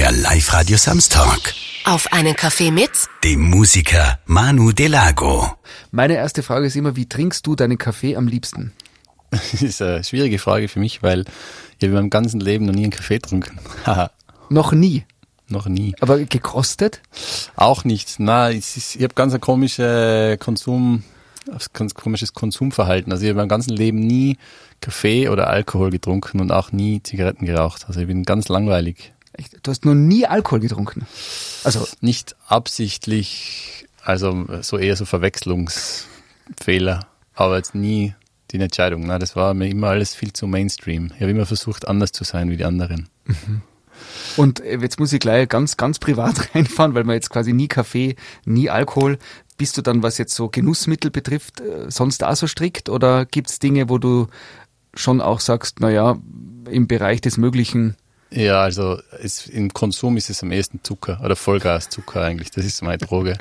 der Live-Radio Samstag. Auf einen Kaffee mit Dem Musiker Manu Delago. Meine erste Frage ist immer, wie trinkst du deinen Kaffee am liebsten? Das ist eine schwierige Frage für mich, weil ich habe in meinem ganzen Leben noch nie einen Kaffee getrunken. Noch nie. noch nie. Aber gekostet? Auch nicht. Na, ist, ich habe ganz ein komische Konsum, ganz komisches Konsumverhalten. Also ich habe mein ganzen Leben nie Kaffee oder Alkohol getrunken und auch nie Zigaretten geraucht. Also ich bin ganz langweilig. Echt? Du hast noch nie Alkohol getrunken. Also, Nicht absichtlich, also so eher so Verwechslungsfehler, aber jetzt nie die Entscheidung. Na, das war mir immer alles viel zu Mainstream. Ich habe immer versucht, anders zu sein wie die anderen. und äh, jetzt muss ich gleich ganz, ganz privat reinfahren, weil man jetzt quasi nie Kaffee, nie Alkohol. Bist du dann, was jetzt so Genussmittel betrifft, äh, sonst auch so strikt? Oder gibt's Dinge, wo du schon auch sagst, na ja, im Bereich des Möglichen, Ja, also es, im Konsum ist es am ehesten Zucker oder Vollgaszucker eigentlich. Das ist meine Droge.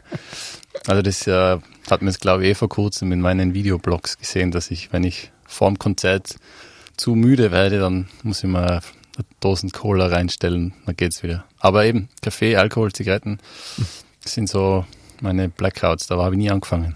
Also das äh, hat man jetzt glaube ich eh vor kurzem in meinen Videoblogs gesehen, dass ich, wenn ich vor dem Konzert zu müde werde, dann muss ich mal eine Dosen Cola reinstellen, dann geht's wieder. Aber eben Kaffee, Alkohol, Zigaretten sind so meine Blackouts. Da habe ich nie angefangen.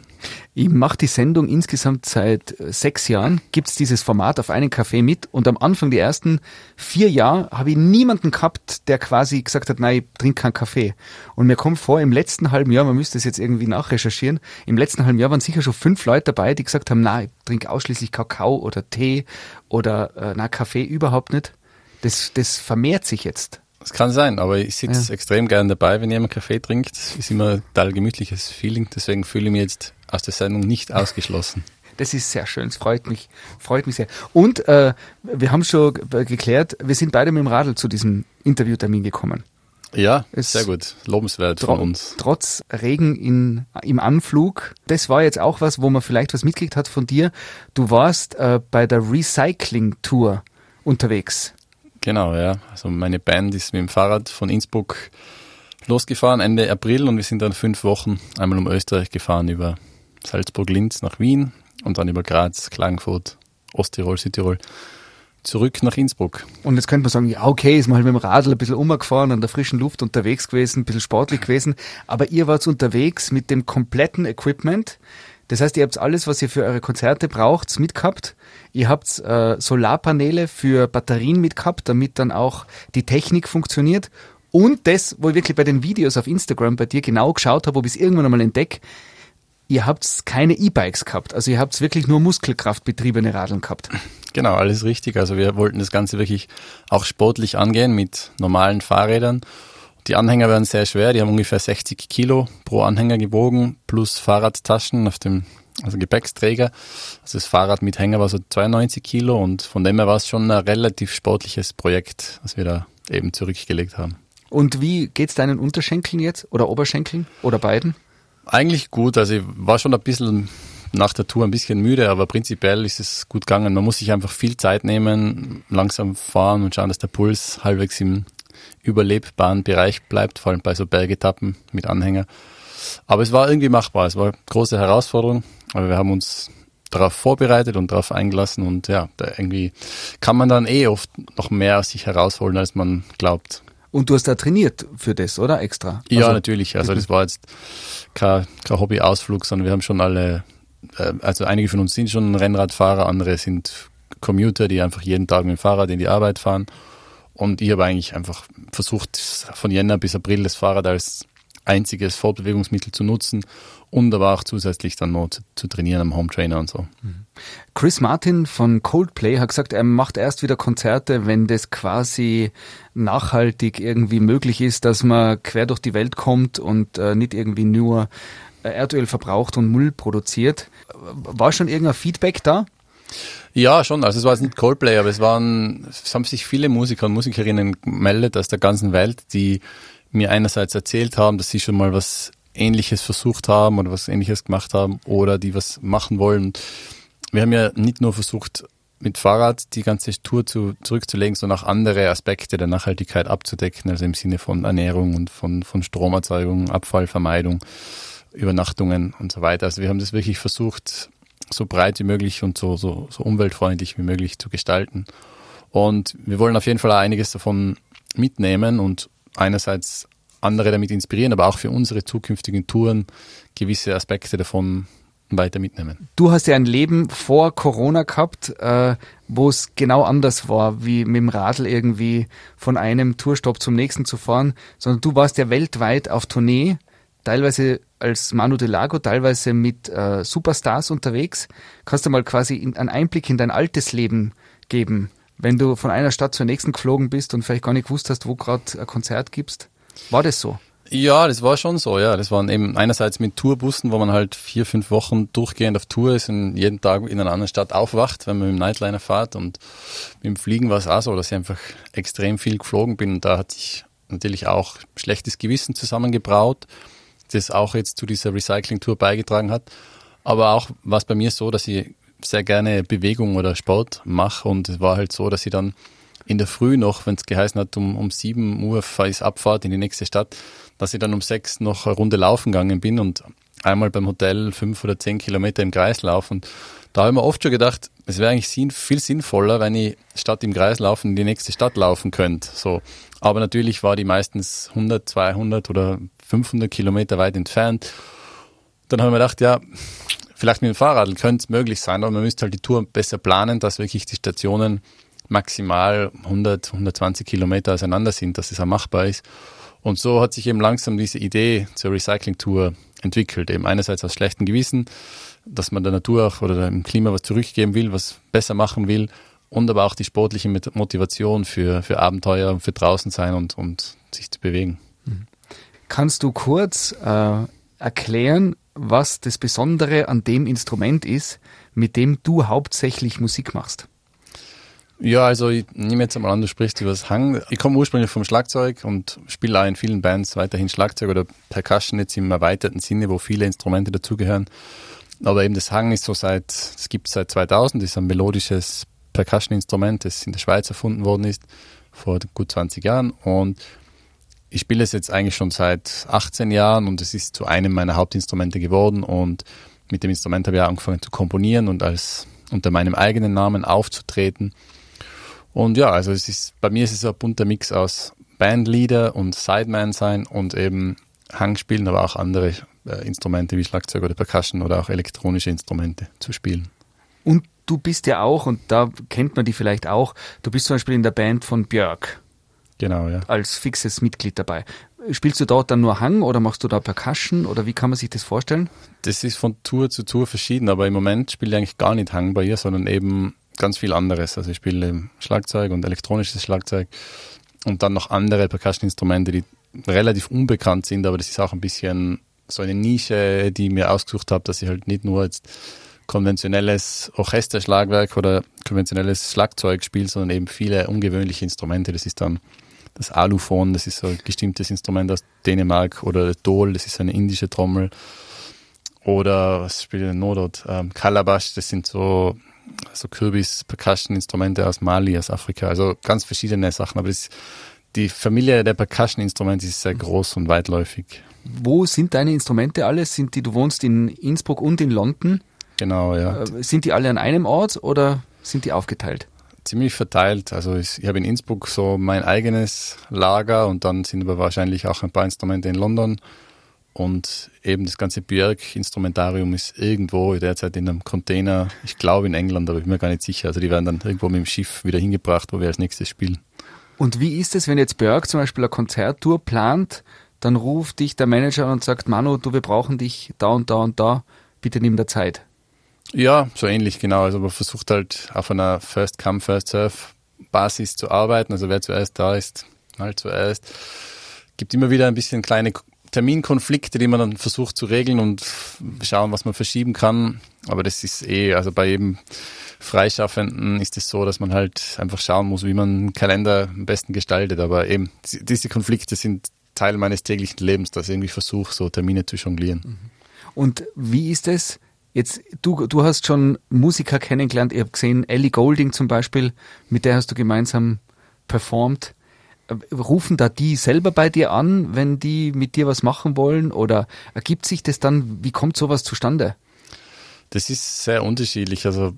Ich mache die Sendung insgesamt seit äh, sechs Jahren, gibt's dieses Format auf einen Kaffee mit und am Anfang die ersten vier Jahre habe ich niemanden gehabt, der quasi gesagt hat, nein, ich trinke keinen Kaffee. Und mir kommt vor, im letzten halben Jahr, man müsste es jetzt irgendwie nachrecherchieren, im letzten halben Jahr waren sicher schon fünf Leute dabei, die gesagt haben, nein, ich trinke ausschließlich Kakao oder Tee oder äh, na Kaffee überhaupt nicht. Das, das vermehrt sich jetzt. Das kann sein, aber ich sitze Ja. extrem gern dabei, wenn jemand Kaffee trinkt. Ist immer ein total gemütliches Feeling, deswegen fühle ich mich jetzt aus der Sendung nicht ausgeschlossen. Das ist sehr schön, es freut mich, freut mich sehr. Und äh, wir haben schon g- geklärt, wir sind beide mit dem Radl zu diesem Interviewtermin gekommen. Ja, Es- sehr gut. Lobenswert von uns. Trotz Regen in, im Anflug. Das war jetzt auch was, wo man vielleicht was mitgekriegt hat von dir. Du warst äh, bei der Recycling-Tour unterwegs. Genau, ja. Also meine Band ist mit dem Fahrrad von Innsbruck losgefahren Ende April und wir sind dann fünf Wochen einmal um Österreich gefahren über Salzburg-Linz nach Wien und dann über Graz, Klagenfurt, Osttirol, Südtirol zurück nach Innsbruck. Und jetzt könnte man sagen, ja, okay, ist mal halt mit dem Radl ein bisschen umgefahren, an der frischen Luft unterwegs gewesen, ein bisschen sportlich gewesen. Aber ihr wart unterwegs mit dem kompletten Equipment. Das heißt, ihr habt alles, was ihr für eure Konzerte braucht, mitgehabt. Ihr habt äh, Solarpaneele für Batterien mitgehabt, damit dann auch die Technik funktioniert. Und das, wo ich wirklich bei den Videos auf Instagram bei dir genau geschaut habe, ob ich es irgendwann einmal entdecke, ihr habt keine E-Bikes gehabt. Also ihr habt wirklich nur muskelkraftbetriebene Radeln gehabt. Genau, alles richtig. Also wir wollten das Ganze wirklich auch sportlich angehen mit normalen Fahrrädern. Die Anhänger werden sehr schwer, die haben ungefähr 60 Kilo pro Anhänger gewogen, plus Fahrradtaschen auf dem also Gepäcksträger. Also das Fahrrad mit Hänger war so 92 Kilo und von dem her war es schon ein relativ sportliches Projekt, was wir da eben zurückgelegt haben. Und wie geht's deinen Unterschenkeln jetzt? Oder Oberschenkeln? Oder beiden? Eigentlich gut, also ich war schon ein bisschen nach der Tour ein bisschen müde, aber prinzipiell ist es gut gegangen. Man muss sich einfach viel Zeit nehmen, langsam fahren und schauen, dass der Puls halbwegs im überlebbaren Bereich bleibt, vor allem bei so Bergetappen mit Anhänger. Aber es war irgendwie machbar, es war eine große Herausforderung, aber wir haben uns darauf vorbereitet und darauf eingelassen und ja, da irgendwie kann man dann eh oft noch mehr aus sich herausholen, als man glaubt. Und du hast da trainiert für das, oder? Extra? Ja, Also, natürlich. Also das war jetzt kein, kein Hobbyausflug, sondern wir haben schon alle, äh, also einige von uns sind schon Rennradfahrer, andere sind Commuter, die einfach jeden Tag mit dem Fahrrad in die Arbeit fahren. Und ich habe eigentlich einfach versucht, von Jänner bis April das Fahrrad als einziges Fortbewegungsmittel zu nutzen und aber auch zusätzlich dann noch zu, zu trainieren am Home Trainer und so. Chris Martin von Coldplay hat gesagt, er macht erst wieder Konzerte, wenn das quasi nachhaltig irgendwie möglich ist, dass man quer durch die Welt kommt und äh, nicht irgendwie nur äh, Erdöl verbraucht und Müll produziert. War schon irgendein Feedback da? Ja, schon. Also es war jetzt nicht Coldplay, aber es waren, es haben sich viele Musiker und Musikerinnen gemeldet aus der ganzen Welt, die mir einerseits erzählt haben, dass sie schon mal was Ähnliches versucht haben oder was Ähnliches gemacht haben oder die was machen wollen. Wir haben ja nicht nur versucht, mit Fahrrad die ganze Tour zu, zurückzulegen, sondern auch andere Aspekte der Nachhaltigkeit abzudecken, also im Sinne von Ernährung und von, von Stromerzeugung, Abfallvermeidung, Übernachtungen und so weiter. Also wir haben das wirklich versucht, so breit wie möglich und so, so, so umweltfreundlich wie möglich zu gestalten. Und wir wollen auf jeden Fall auch einiges davon mitnehmen und einerseits andere damit inspirieren, aber auch für unsere zukünftigen Touren gewisse Aspekte davon weiter mitnehmen. Du hast ja ein Leben vor Corona gehabt, äh, wo es genau anders war, wie mit dem Radl irgendwie von einem Tourstopp zum nächsten zu fahren, sondern du warst ja weltweit auf Tournee, teilweise als Manu de Lago, teilweise mit äh, Superstars unterwegs. Kannst du mal quasi in, einen Einblick in dein altes Leben geben, wenn du von einer Stadt zur nächsten geflogen bist und vielleicht gar nicht gewusst hast, wo gerade ein Konzert gibst? War das so? Ja, das war schon so, ja. Das waren eben einerseits mit Tourbussen, wo man halt vier, fünf Wochen durchgehend auf Tour ist und jeden Tag in einer anderen Stadt aufwacht, wenn man mit dem Nightliner fährt. Und mit dem Fliegen war es auch so, dass ich einfach extrem viel geflogen bin. Und da hatte ich natürlich auch schlechtes Gewissen zusammengebraut das auch jetzt zu dieser Recycling-Tour beigetragen hat. Aber auch war es bei mir so, dass ich sehr gerne Bewegung oder Sport mache und es war halt so, dass ich dann in der Früh noch, wenn es geheißen hat, um, um 7 Uhr ist Abfahrt in die nächste Stadt, dass ich dann um 6 noch eine Runde laufen gegangen bin und einmal beim Hotel fünf oder zehn Kilometer im Kreis laufen. Da habe ich mir oft schon gedacht, es wäre eigentlich viel sinnvoller, wenn ich statt im Kreis laufen in die nächste Stadt laufen könnte. So. Aber natürlich war die meistens 100, 200 oder 500 Kilometer weit entfernt. Dann haben wir gedacht, ja, vielleicht mit dem Fahrrad könnte es möglich sein, aber man müsste halt die Tour besser planen, dass wirklich die Stationen maximal 100, 120 Kilometer auseinander sind, dass es auch machbar ist. Und so hat sich eben langsam diese Idee zur Recycling-Tour entwickelt. Eben einerseits aus schlechtem Gewissen, dass man der Natur auch oder dem Klima was zurückgeben will, was besser machen will und aber auch die sportliche Motivation für, für Abenteuer und für draußen sein und, und sich zu bewegen. Mhm. Kannst du kurz äh, erklären, was das Besondere an dem Instrument ist, mit dem du hauptsächlich Musik machst? Ja, also ich nehme jetzt einmal an, du sprichst über das Hang. Ich komme ursprünglich vom Schlagzeug und spiele auch in vielen Bands weiterhin Schlagzeug oder Percussion jetzt im erweiterten Sinne, wo viele Instrumente dazugehören. Aber eben das Hang ist so seit, es gibt seit 2000, ist ein melodisches Percussion-Instrument, das in der Schweiz erfunden worden ist, vor gut 20 Jahren. Und ich spiele es jetzt eigentlich schon seit 18 Jahren und es ist zu einem meiner Hauptinstrumente geworden und mit dem Instrument habe ich angefangen zu komponieren und als unter meinem eigenen Namen aufzutreten. Und ja, also es ist, bei mir ist es ein bunter Mix aus Bandleader und Sideman sein und eben Hangspielen, aber auch andere äh, Instrumente wie Schlagzeug oder Percussion oder auch elektronische Instrumente zu spielen. Und du bist ja auch, und da kennt man die vielleicht auch, du bist zum Beispiel in der Band von Björk. Genau, ja. Als fixes Mitglied dabei. Spielst du dort dann nur Hang oder machst du da Percussion oder wie kann man sich das vorstellen? Das ist von Tour zu Tour verschieden, aber im Moment spiele ich eigentlich gar nicht Hang bei ihr, sondern eben ganz viel anderes. Also ich spiele Schlagzeug und elektronisches Schlagzeug und dann noch andere Percussion-Instrumente, die relativ unbekannt sind, aber das ist auch ein bisschen so eine Nische, die ich mir ausgesucht habe, dass ich halt nicht nur jetzt konventionelles Orchesterschlagwerk oder konventionelles Schlagzeug spiele, sondern eben viele ungewöhnliche Instrumente. Das ist dann das Aluphon, das ist so ein bestimmtes Instrument aus Dänemark oder Dol, das ist eine indische Trommel. Oder was spielt denn noch dort? Ähm, Calabash, das sind so, so Kürbis-Percussion-Instrumente aus Mali, aus Afrika. Also ganz verschiedene Sachen. Aber das, die Familie der Percussion-Instrumente ist sehr groß und weitläufig. Wo sind deine Instrumente alle? Sind die, du wohnst in Innsbruck und in London? Genau, ja. Äh, sind die alle an einem Ort oder sind die aufgeteilt? Ziemlich verteilt. Also ich, ich habe in Innsbruck so mein eigenes Lager und dann sind aber wahrscheinlich auch ein paar Instrumente in London. Und eben das ganze Björk-Instrumentarium ist irgendwo derzeit in einem Container, ich glaube in England, aber ich bin mir gar nicht sicher. Also die werden dann irgendwo mit dem Schiff wieder hingebracht, wo wir als nächstes spielen. Und wie ist es, wenn jetzt Björk zum Beispiel eine Konzerttour plant, dann ruft dich der Manager und sagt, Manu, du, wir brauchen dich da und da und da, bitte nimm da Zeit. Ja, so ähnlich genau. Also man versucht halt auf einer First Come, First Serve Basis zu arbeiten. Also wer zuerst da ist, halt zuerst. Gibt immer wieder ein bisschen kleine Terminkonflikte, die man dann versucht zu regeln und schauen, was man verschieben kann. Aber das ist eh, also bei jedem Freischaffenden ist es so, dass man halt einfach schauen muss, wie man einen Kalender am besten gestaltet. Aber eben, diese Konflikte sind Teil meines täglichen Lebens, dass ich irgendwie versuche, so Termine zu jonglieren. Und wie ist es? Jetzt, du, du hast schon Musiker kennengelernt, ich habe gesehen, Ellie Golding zum Beispiel, mit der hast du gemeinsam performt. Rufen da die selber bei dir an, wenn die mit dir was machen wollen? Oder ergibt sich das dann, wie kommt sowas zustande? Das ist sehr unterschiedlich. Also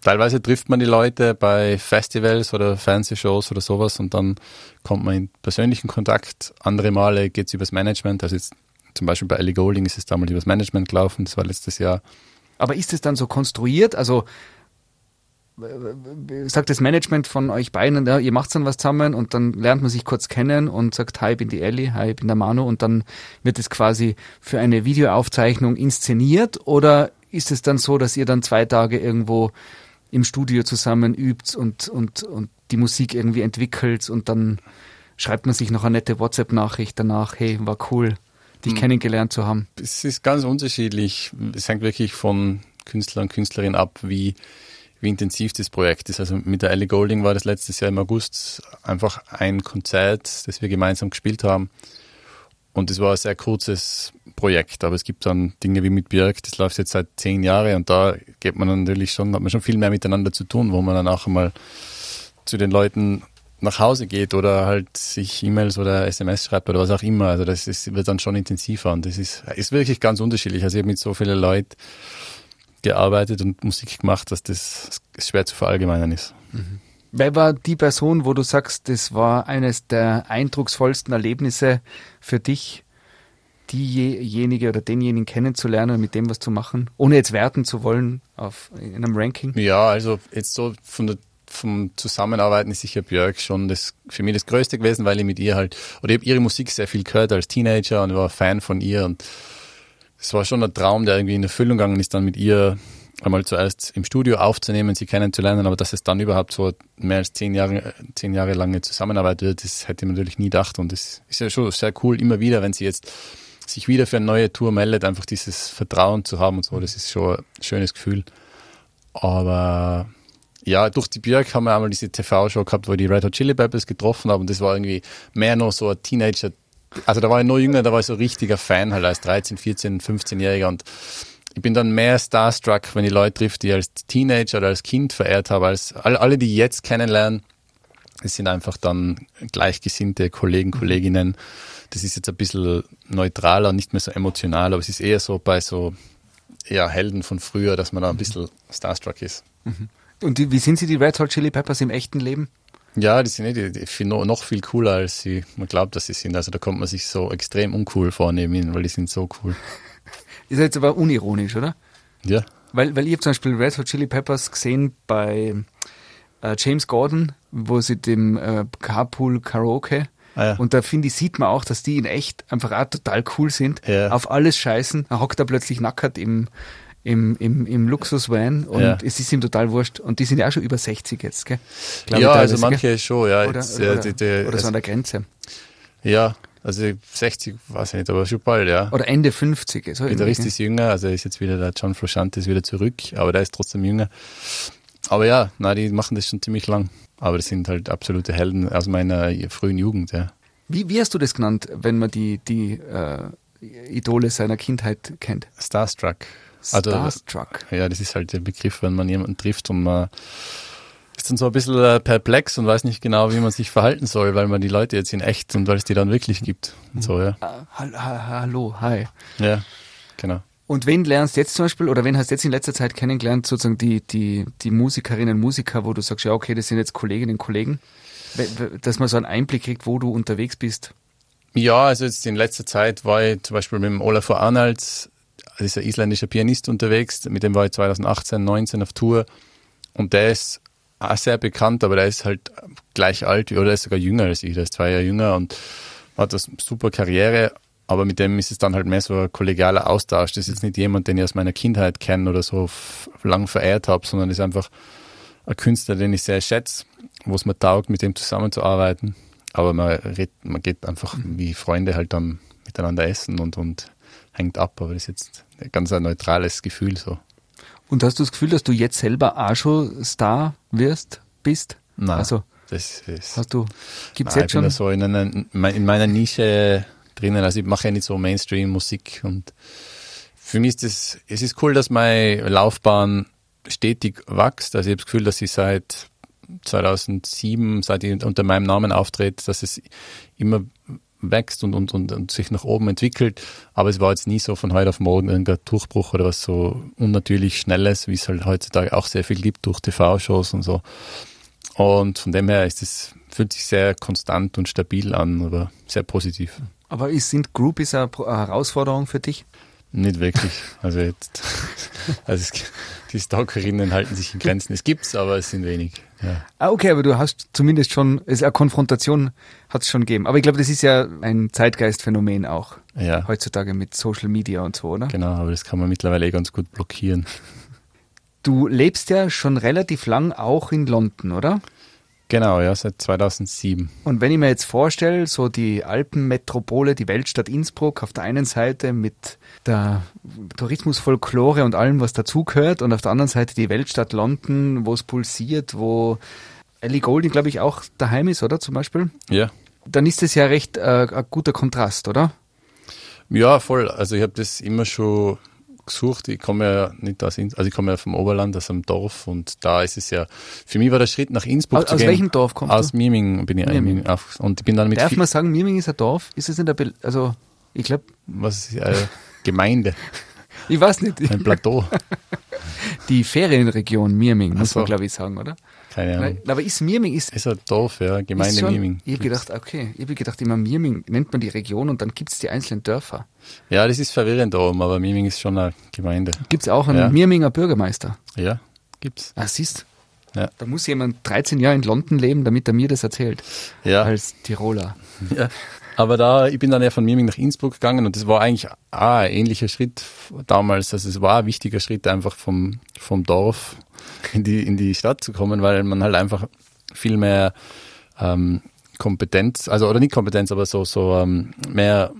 teilweise trifft man die Leute bei Festivals oder Fernsehshows oder sowas und dann kommt man in persönlichen Kontakt. Andere Male geht es übers Management. Also jetzt zum Beispiel bei Ellie Golding ist es damals übers Management gelaufen. Das war letztes Jahr. Aber ist es dann so konstruiert? Also sagt das Management von euch beiden, ja, ihr macht dann was zusammen und dann lernt man sich kurz kennen und sagt, hi, ich bin die Ellie, hi, ich bin der Manu und dann wird es quasi für eine Videoaufzeichnung inszeniert oder ist es dann so, dass ihr dann zwei Tage irgendwo im Studio zusammen übt und, und, und die Musik irgendwie entwickelt und dann schreibt man sich noch eine nette WhatsApp-Nachricht danach, hey, war cool, dich hm. kennengelernt zu haben? Es ist ganz unterschiedlich. Es hängt wirklich von Künstler und Künstlerin ab, wie wie intensiv das Projekt ist. Also mit der Ellie Golding war das letztes Jahr im August einfach ein Konzert, das wir gemeinsam gespielt haben. Und es war ein sehr kurzes Projekt, aber es gibt dann Dinge wie mit Björk, das läuft jetzt seit zehn Jahren und da geht man natürlich schon, hat man schon viel mehr miteinander zu tun, wo man dann auch einmal zu den Leuten nach Hause geht oder halt sich E-Mails oder SMS schreibt oder was auch immer. Also das ist, wird dann schon intensiver und das ist, ist wirklich ganz unterschiedlich. Also ich habe mit so vielen Leuten gearbeitet und Musik gemacht, dass das schwer zu verallgemeinern ist. Mhm. Wer war die Person, wo du sagst, das war eines der eindrucksvollsten Erlebnisse für dich, diejenige oder denjenigen kennenzulernen und mit dem was zu machen, ohne jetzt werten zu wollen auf in einem Ranking? Ja, also jetzt so von der vom Zusammenarbeiten ist sicher Björk schon das für mich das Größte gewesen, weil ich mit ihr halt, oder ich habe ihre Musik sehr viel gehört als Teenager und war Fan von ihr und es war schon ein Traum, der irgendwie in Erfüllung gegangen ist, dann mit ihr einmal zuerst im Studio aufzunehmen, sie kennenzulernen, aber dass es dann überhaupt so mehr als zehn Jahre, zehn Jahre lange Zusammenarbeit wird, das hätte ich natürlich nie gedacht. Und das ist ja schon sehr cool, immer wieder, wenn sie jetzt sich wieder für eine neue Tour meldet, einfach dieses Vertrauen zu haben und so, das ist schon ein schönes Gefühl. Aber ja, durch die Björk haben wir einmal diese TV-Show gehabt, wo die Red Hot Chili Peppers getroffen habe und das war irgendwie mehr noch so ein Teenager- also da war ich noch jünger, da war ich so richtiger Fan halt als 13, 14, 15-Jähriger und ich bin dann mehr starstruck, wenn ich Leute trifft, die ich als Teenager oder als Kind verehrt habe, als alle, die ich jetzt kennenlernen. Es sind einfach dann gleichgesinnte Kollegen, Kolleginnen. Das ist jetzt ein bisschen neutraler, nicht mehr so emotional, aber es ist eher so bei so ja, Helden von früher, dass man da ein bisschen starstruck ist. Mhm. Und die, wie sind Sie die Red Hot Chili Peppers im echten Leben? Ja, die sind eh, die, die noch viel cooler, als sie, man glaubt, dass sie sind. Also da kommt man sich so extrem uncool vornehmen, ihnen, weil die sind so cool. Ist jetzt aber unironisch, oder? Ja. Weil, weil ich habe zum Beispiel Red Hot Chili Peppers gesehen bei äh, James Gordon, wo sie dem äh, Carpool Karaoke Ah, ja. Und da finde ich, sieht man auch, dass die in echt einfach auch total cool sind. Ja. Auf alles scheißen. Er hockt da plötzlich nackert im, im, im, im Luxusvan und ja. es ist ihm total wurscht. Und die sind ja auch schon über 60 jetzt, gell? Glaub ja, also manche gell? schon, ja. Oder, jetzt, oder, die, die, oder so also, an der Grenze. Ja, also 60, weiß ich nicht, aber schon bald, ja. Oder Ende 50. So Gitarrist ist jünger, also ist jetzt wieder der John Frusciante ist wieder zurück, aber der ist trotzdem jünger. Aber ja, na, die machen das schon ziemlich lang. Aber das sind halt absolute Helden aus meiner frühen Jugend, ja. Wie, wie hast du das genannt, wenn man die, die äh, Idole seiner Kindheit kennt? Starstruck. Also, Starstruck. Ja, das ist halt der Begriff, wenn man jemanden trifft und man ist dann so ein bisschen äh, perplex und weiß nicht genau, wie man sich verhalten soll, weil man die Leute jetzt in echt und weil es die dann wirklich gibt. Und so, ja. Ah, hallo, hi. Ja, genau. Und wen lernst du jetzt zum Beispiel, oder wen hast du jetzt in letzter Zeit kennengelernt, sozusagen die, die, die Musikerinnen und Musiker, wo du sagst, ja, okay, das sind jetzt Kolleginnen und Kollegen, dass man so einen Einblick kriegt, wo du unterwegs bist? Ja, also jetzt in letzter Zeit war ich zum Beispiel mit dem Olafur Arnalds ist ein isländischer Pianist unterwegs, mit dem war ich 2018, 19 auf Tour und der ist auch sehr bekannt, aber der ist halt gleich alt, oder der ist sogar jünger als ich, der ist zwei Jahre jünger und hat eine super Karriere, aber mit dem ist es dann halt mehr so ein kollegialer Austausch. Das ist jetzt nicht jemand, den ich aus meiner Kindheit kenne oder so lang verehrt habe, sondern ist einfach ein Künstler, den ich sehr schätze, wo es mir taugt, mit dem zusammenzuarbeiten. Aber man, redet, man geht einfach wie Freunde halt dann miteinander essen und, und hängt ab, aber das ist jetzt ein ganz ein neutrales Gefühl so. Und hast du das Gefühl, dass du jetzt selber auch schon Star wirst, bist? Nein. Also, das ist, hast du, gibt's nein, jetzt schon? Ich bin so in, einer, in meiner Nische drinnen, also ich mache ja nicht so Mainstream-Musik und für mich ist es, es ist cool, dass meine Laufbahn stetig wächst. Also ich habe das Gefühl, dass ich seit 2007, seit ich unter meinem Namen auftrete, dass es immer wächst und, und, und, und sich nach oben entwickelt. Aber es war jetzt nie so von heute auf morgen irgendein Durchbruch oder was so unnatürlich Schnelles, wie es halt heutzutage auch sehr viel gibt durch TV-Shows und so. Und von dem her ist es, fühlt sich sehr konstant und stabil an, aber sehr positiv. Aber ist, sind Groupies eine, Herausforderung für dich? Nicht wirklich. Also jetzt, also es, die Stalkerinnen halten sich in Grenzen. Es gibt's, aber es sind wenig. Ja. Ah, okay, aber du hast zumindest schon, es eine Konfrontation hat es schon gegeben. Aber ich glaube, das ist ja ein Zeitgeistphänomen auch ja, heutzutage mit Social Media und so, oder? genau, aber das kann man mittlerweile eh ganz gut blockieren. Du lebst ja schon relativ lang auch in London, oder? Genau, ja, seit 2007. Und wenn ich mir jetzt vorstelle, so die Alpenmetropole, die Weltstadt Innsbruck auf der einen Seite mit der Tourismusfolklore und allem, was dazugehört, und auf der anderen Seite die Weltstadt London, wo es pulsiert, wo Ellie Goulding, glaube ich, auch daheim ist, oder zum Beispiel, Ja. dann ist das ja recht äh, ein guter Kontrast, oder? Ja, voll. Also ich habe das immer schon gesucht. Ich komme ja nicht aus Innsbruck, also ich komme ja vom Oberland, aus einem Dorf und da ist es ja, für mich war der Schritt nach Innsbruck Aus, zu aus gehen. welchem Dorf kommst Aus du? Miming bin ich Miming. Miming. Und ich bin dann mit Darf man sagen, Mirming ist ein Dorf? Ist es in der, Be also ich glaube, was ist äh, Gemeinde, ich weiß nicht, ein Plateau, die Ferienregion Mirming, muss so. man glaube ich sagen, oder? Keine Ahnung. Nein, aber ist Mirming, ist Ist ein Dorf, ja, Gemeinde schon- Miming. Ich habe gedacht, okay, ich habe gedacht, immer Mirming nennt man die Region und dann gibt's die einzelnen Dörfer. Ja, das ist verwirrend da oben, aber Miming ist schon eine Gemeinde. Gibt's auch einen Ja. Mirminger Bürgermeister? Ja, gibt's. Ah, siehst Ja. Da muss jemand 13 Jahre in London leben, damit er mir das erzählt. Ja. Als Tiroler. Ja. Aber da, ich bin dann ja von Miming nach Innsbruck gegangen und das war eigentlich auch ein ähnlicher Schritt damals. Also es war ein wichtiger Schritt einfach vom, vom Dorf in die, in die Stadt zu kommen, weil man halt einfach viel mehr ähm, Kompetenz, also oder nicht Kompetenz, aber so, so ähm, mehr,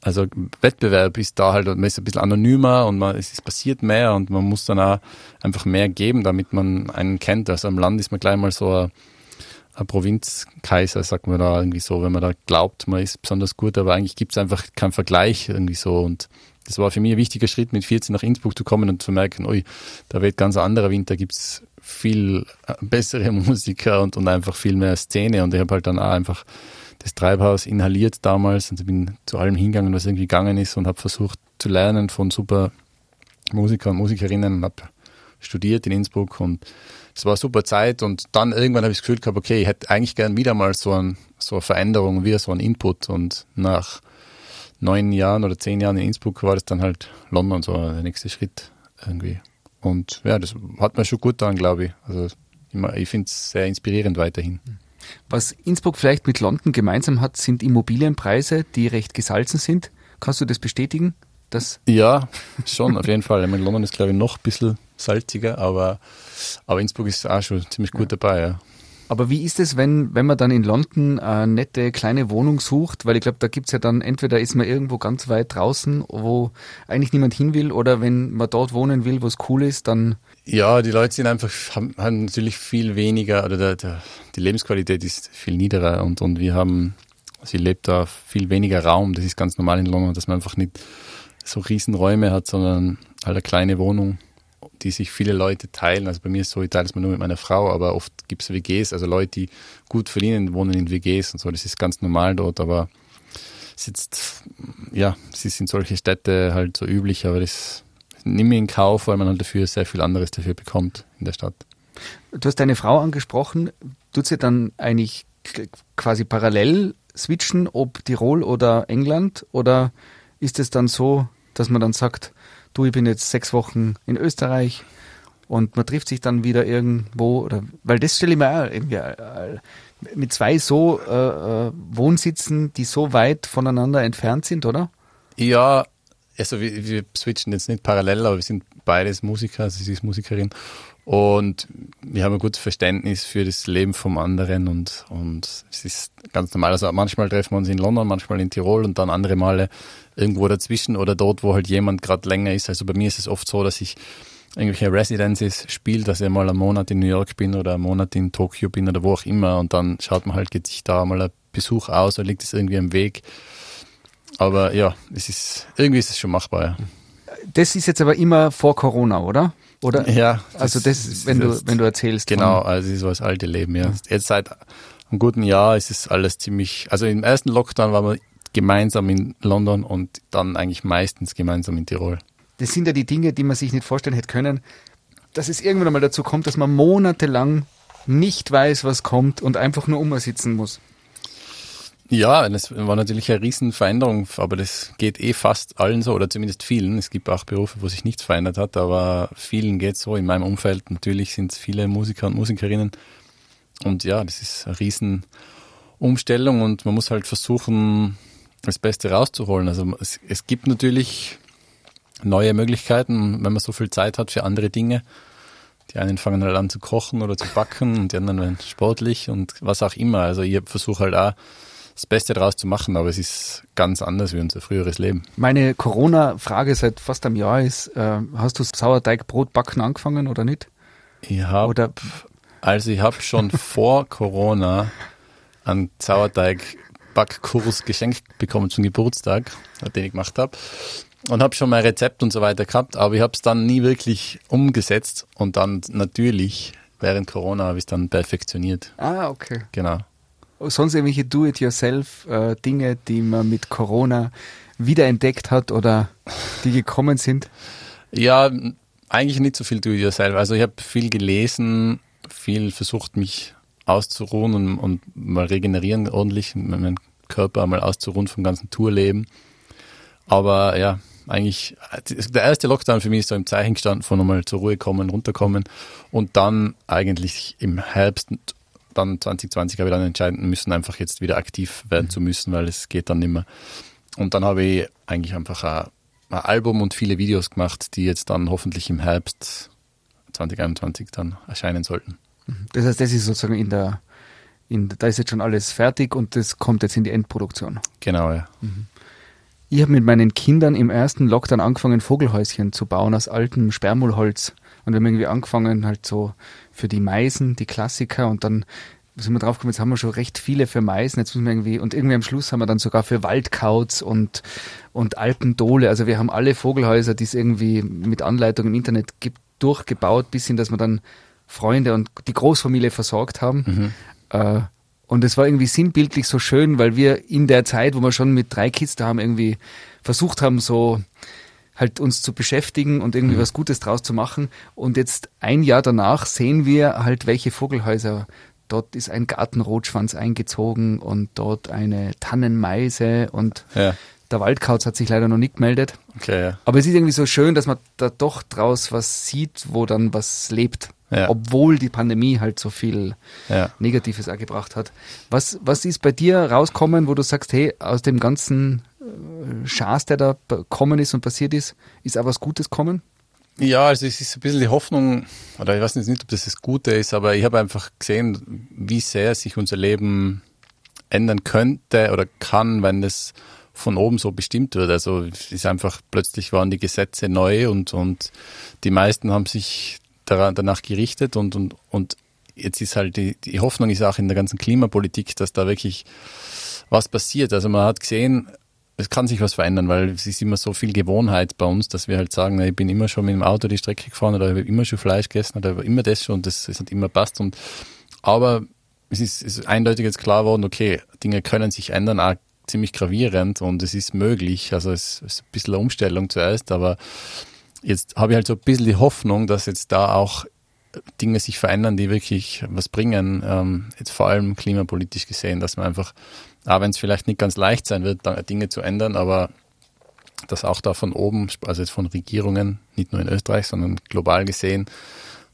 also Wettbewerb ist da halt, man ist ein bisschen anonymer und man, es passiert mehr und man muss dann auch einfach mehr geben, damit man einen kennt. Also am Land ist man gleich mal so ein Provinzkaiser, sagt man da irgendwie so, wenn man da glaubt, man ist besonders gut, aber eigentlich gibt es einfach keinen Vergleich irgendwie so. Und das war für mich ein wichtiger Schritt, mit 14 nach Innsbruck zu kommen und zu merken, ui, da wird ganz anderer Wind, da gibt es viel äh, bessere Musiker und, und einfach viel mehr Szene. Und ich habe halt dann auch einfach das Treibhaus inhaliert damals und bin zu allem hingegangen, was irgendwie gegangen ist und habe versucht zu lernen von super Musiker und Musikerinnen und habe studiert in Innsbruck und es war eine super Zeit und dann irgendwann habe ich das Gefühl gehabt, okay, ich hätte eigentlich gern wieder mal so, ein, so eine Veränderung, wieder so ein Input und nach neun Jahren oder zehn Jahren in Innsbruck war das dann halt London so der nächste Schritt irgendwie. Und ja, das hat mir schon gut getan, glaube ich. Also ich, ich finde es sehr inspirierend weiterhin. Was Innsbruck vielleicht mit London gemeinsam hat, sind Immobilienpreise, die recht gesalzen sind. Kannst du das bestätigen? Das Ja, schon, auf jeden Fall. Ich meine, London ist, glaube ich, noch ein bisschen salziger, aber, aber Innsbruck ist auch schon ziemlich gut dabei, ja. Aber wie ist es, wenn, wenn man dann in London eine nette kleine Wohnung sucht? Weil ich glaube, da gibt's ja dann, entweder ist man irgendwo ganz weit draußen, wo eigentlich niemand hin will, oder wenn man dort wohnen will, wo es cool ist, dann Ja, die Leute sind einfach, haben, haben natürlich viel weniger, oder der, der, die Lebensqualität ist viel niederer und, und wir haben, sie lebt da viel weniger Raum. Das ist ganz normal in London, dass man einfach nicht so riesen Räume hat, sondern halt eine kleine Wohnung, die sich viele Leute teilen. Also bei mir ist so, ich teile es mir nur mit meiner Frau, aber oft gibt es WGs, also Leute, die gut verdienen, wohnen in WGs und so. Das ist ganz normal dort, aber jetzt, ja, ist in solche Städte halt so üblich, aber das nimm in Kauf, weil man halt dafür sehr viel anderes dafür bekommt in der Stadt. Du hast deine Frau angesprochen. Tut sie dann eigentlich quasi parallel switchen, ob Tirol oder England? Oder ist es dann so, dass man dann sagt, du, ich bin jetzt sechs Wochen in Österreich und man trifft sich dann wieder irgendwo? Oder, weil das stelle ich mir auch irgendwie äh, mit zwei so äh, äh, Wohnsitzen, die so weit voneinander entfernt sind, oder? Ja, also wir, wir switchen jetzt nicht parallel, aber wir sind beides Musiker, also sie ist Musikerin und wir haben ein gutes Verständnis für das Leben vom anderen und, und es ist ganz normal. Also manchmal treffen wir uns in London, manchmal in Tirol und dann andere Male irgendwo dazwischen oder dort, wo halt jemand gerade länger ist. Also bei mir ist es oft so, dass ich irgendwelche Residencies spiele, dass ich mal einen Monat in New York bin oder einen Monat in Tokio bin oder wo auch immer und dann schaut man halt, geht sich da mal ein Besuch aus oder liegt es irgendwie am Weg. Aber ja, es ist, irgendwie ist es schon machbar, ja. Das ist jetzt aber immer vor Corona, oder? Oder? Ja, Also das, ist wenn du, wenn du erzählst. Genau, also es ist so das alte Leben, ja. Jetzt seit einem guten Jahr ist es alles ziemlich, also im ersten Lockdown waren wir gemeinsam in London und dann eigentlich meistens gemeinsam in Tirol. Das sind ja die Dinge, die man sich nicht vorstellen hätte können, dass es irgendwann einmal dazu kommt, dass man monatelang nicht weiß, was kommt und einfach nur umsitzen muss. Ja, das war natürlich eine Riesenveränderung, aber das geht eh fast allen so, oder zumindest vielen. Es gibt auch Berufe, wo sich nichts verändert hat, aber vielen geht so. In meinem Umfeld natürlich sind es viele Musiker und Musikerinnen. Und ja, das ist eine Riesenumstellung und man muss halt versuchen, das Beste rauszuholen. Also es, es gibt natürlich neue Möglichkeiten, wenn man so viel Zeit hat für andere Dinge. Die einen fangen halt an zu kochen oder zu backen und die anderen werden sportlich und was auch immer. Also ich versuche halt auch das Beste daraus zu machen, aber es ist ganz anders wie unser früheres Leben. Meine Corona-Frage seit fast einem Jahr ist, äh, hast du Sauerteigbrot backen angefangen oder nicht? Ich habe, also ich habe schon vor Corona einen Sauerteig-Backkurs geschenkt bekommen zum Geburtstag, den ich gemacht habe und habe schon mein Rezept und so weiter gehabt, aber ich habe es dann nie wirklich umgesetzt und dann natürlich während Corona habe ich es dann perfektioniert. Ah, okay. Genau. Sonst irgendwelche Do-it-yourself-Dinge, die man mit Corona wiederentdeckt hat oder die gekommen sind? Ja, eigentlich nicht so viel Do-it-yourself. Also ich habe viel gelesen, viel versucht, mich auszuruhen und, und mal regenerieren ordentlich, meinen Körper einmal auszuruhen vom ganzen Tourleben. Aber ja, eigentlich, der erste Lockdown für mich ist so im Zeichen gestanden von nochmal zur Ruhe kommen, runterkommen und dann eigentlich im Herbst, dann 2020 habe ich dann entscheiden müssen, einfach jetzt wieder aktiv werden mhm. zu müssen, weil es geht dann nicht mehr. Und dann habe ich eigentlich einfach ein, ein Album und viele Videos gemacht, die jetzt dann hoffentlich im Herbst 2021 dann erscheinen sollten. Mhm. Das heißt, das ist sozusagen in der, in, da ist jetzt schon alles fertig und das kommt jetzt in die Endproduktion. Genau, ja. Mhm. Ich habe mit meinen Kindern im ersten Lockdown angefangen, Vogelhäuschen zu bauen aus altem Sperrmüllholz. Und wir haben irgendwie angefangen, halt so für die Meisen, die Klassiker, und dann sind wir draufgekommen, jetzt haben wir schon recht viele für Meisen, jetzt müssen wir irgendwie, und irgendwie am Schluss haben wir dann sogar für Waldkauz und, und Alpendole, also wir haben alle Vogelhäuser, die es irgendwie mit Anleitung im Internet gibt, durchgebaut, bis hin, dass wir dann Freunde und die Großfamilie versorgt haben. Mhm. Äh, und es war irgendwie sinnbildlich so schön, weil wir in der Zeit, wo wir schon mit drei Kids da haben, irgendwie versucht haben, so halt uns zu beschäftigen und irgendwie mhm. was Gutes draus zu machen. Und jetzt ein Jahr danach sehen wir halt, welche Vogelhäuser. Dort ist ein Gartenrotschwanz eingezogen und dort eine Tannenmeise und ja. der Waldkauz hat sich leider noch nicht gemeldet. Okay, ja. Aber es ist irgendwie so schön, dass man da doch draus was sieht, wo dann was lebt. Ja. Obwohl die Pandemie halt so viel ja. Negatives auch gebracht hat. Was, was ist bei dir rauskommen, wo du sagst, hey, aus dem ganzen äh, Schaß, der da kommen ist und passiert ist, ist auch was Gutes kommen? Ja, also es ist ein bisschen die Hoffnung, oder ich weiß nicht, ob das das Gute ist, aber ich habe einfach gesehen, wie sehr sich unser Leben ändern könnte oder kann, wenn das von oben so bestimmt wird. Also es ist einfach, plötzlich waren die Gesetze neu und, und die meisten haben sich danach gerichtet und, und, und jetzt ist halt die, die Hoffnung ist auch in der ganzen Klimapolitik, dass da wirklich was passiert. Also man hat gesehen, es kann sich was verändern, weil es ist immer so viel Gewohnheit bei uns, dass wir halt sagen, na, ich bin immer schon mit dem Auto die Strecke gefahren oder ich habe immer schon Fleisch gegessen oder immer das schon, das, das hat immer passt. Und, aber es ist, ist eindeutig jetzt klar geworden, okay, Dinge können sich ändern, auch ziemlich gravierend und es ist möglich. Also es ist ein bisschen eine Umstellung zuerst, aber jetzt habe ich halt so ein bisschen die Hoffnung, dass jetzt da auch Dinge sich verändern, die wirklich was bringen, ähm, jetzt vor allem klimapolitisch gesehen, dass man einfach, auch wenn es vielleicht nicht ganz leicht sein wird, Dinge zu ändern, aber dass auch da von oben, also jetzt von Regierungen, nicht nur in Österreich, sondern global gesehen,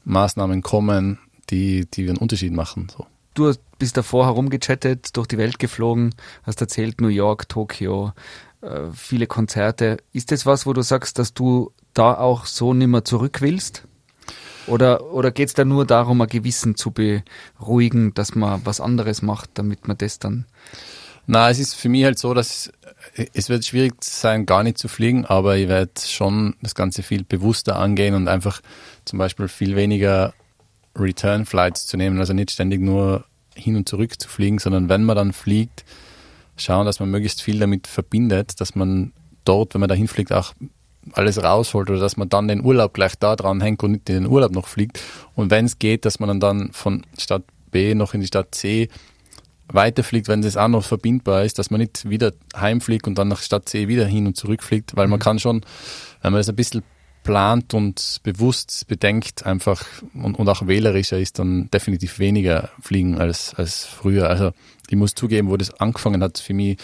Maßnahmen kommen, die, die einen Unterschied machen. So. Du bist davor herumgechattet, durch die Welt geflogen, hast erzählt, New York, Tokio, viele Konzerte. Ist das was, wo du sagst, dass du da auch so nimmer zurück willst? Oder, oder geht es da nur darum, ein Gewissen zu beruhigen, dass man was anderes macht, damit man das dann. Na, es ist für mich halt so, dass es wird schwierig sein, gar nicht zu fliegen, aber ich werde schon das Ganze viel bewusster angehen und einfach zum Beispiel viel weniger Return Flights zu nehmen, also nicht ständig nur hin und zurück zu fliegen, sondern wenn man dann fliegt, schauen, dass man möglichst viel damit verbindet, dass man dort, wenn man dahin fliegt, auch alles rausholt oder dass man dann den Urlaub gleich da dran hängt und nicht in den Urlaub noch fliegt. Und wenn es geht, dass man dann, von Stadt B noch in die Stadt C weiterfliegt, wenn das auch noch verbindbar ist, dass man nicht wieder heimfliegt und dann nach Stadtsee wieder hin und zurück fliegt, weil man kann schon, wenn man das ein bisschen plant und bewusst bedenkt einfach und, und auch wählerischer ist, dann definitiv weniger fliegen als, als früher. Also ich muss zugeben, wo das angefangen hat für mich,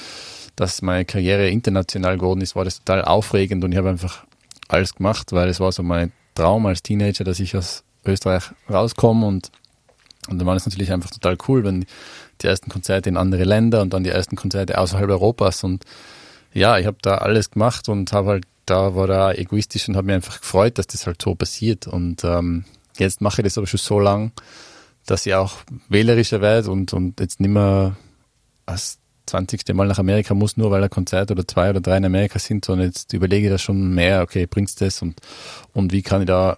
dass meine Karriere international geworden ist, war das total aufregend und ich habe einfach alles gemacht, weil es war so mein Traum als Teenager, dass ich aus Österreich rauskomme und, und dann war es natürlich einfach total cool, wenn die ersten Konzerte in andere Länder und dann die ersten Konzerte außerhalb Europas und ja, ich habe da alles gemacht und habe halt da war er egoistisch und habe mich einfach gefreut, dass das halt so passiert. Und ähm, jetzt mache ich das aber schon so lang, dass ich auch wählerischer werde und, und jetzt nicht mehr als 20. Mal nach Amerika muss, nur weil ein Konzert oder zwei oder drei in Amerika sind, sondern jetzt überlege ich da schon mehr, okay, bringt's das und, und wie kann ich da,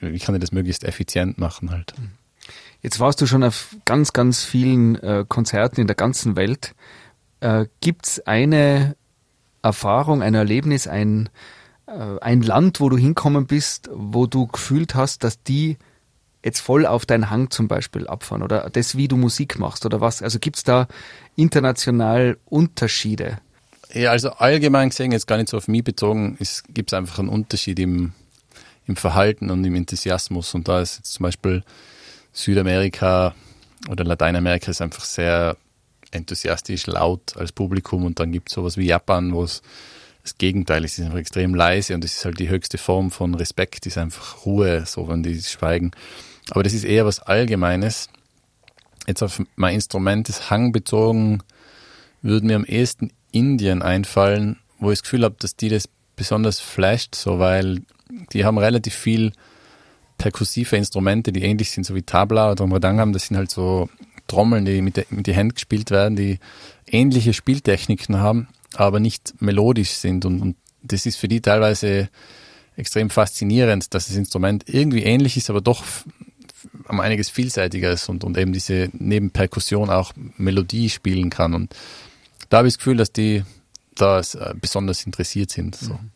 wie kann ich das möglichst effizient machen halt. Jetzt warst du schon auf ganz, ganz vielen äh, Konzerten in der ganzen Welt. Äh, gibt's eine Erfahrung, ein Erlebnis, ein, äh, ein Land, wo du hinkommen bist, wo du gefühlt hast, dass die jetzt voll auf deinen Hang zum Beispiel abfahren oder das, wie du Musik machst oder was? Also gibt es da international Unterschiede? Ja, also allgemein gesehen, jetzt gar nicht so auf mich bezogen, gibt es einfach einen Unterschied im, im Verhalten und im Enthusiasmus. Und da ist jetzt zum Beispiel Südamerika oder Lateinamerika ist einfach sehr enthusiastisch, laut als Publikum und dann gibt es sowas wie Japan, wo es das Gegenteil ist, ist einfach extrem leise und das ist halt die höchste Form von Respekt, ist einfach Ruhe, so wenn die schweigen. Aber das ist eher was Allgemeines. Jetzt auf mein Instrument ist hangbezogen, würde mir am ehesten Indien einfallen, wo ich das Gefühl habe, dass die das besonders flasht, so weil die haben relativ viel perkussive Instrumente, die ähnlich sind, so wie Tabla oder Mradangam, das sind halt so Trommeln, die mit, der, mit die Hand gespielt werden, die ähnliche Spieltechniken haben, aber nicht melodisch sind. Und, und das ist für die teilweise extrem faszinierend, dass das Instrument irgendwie ähnlich ist, aber doch um einiges vielseitiger ist und, und eben diese neben Perkussion auch Melodie spielen kann. Und da habe ich das Gefühl, dass die da äh, besonders interessiert sind. So. Mhm.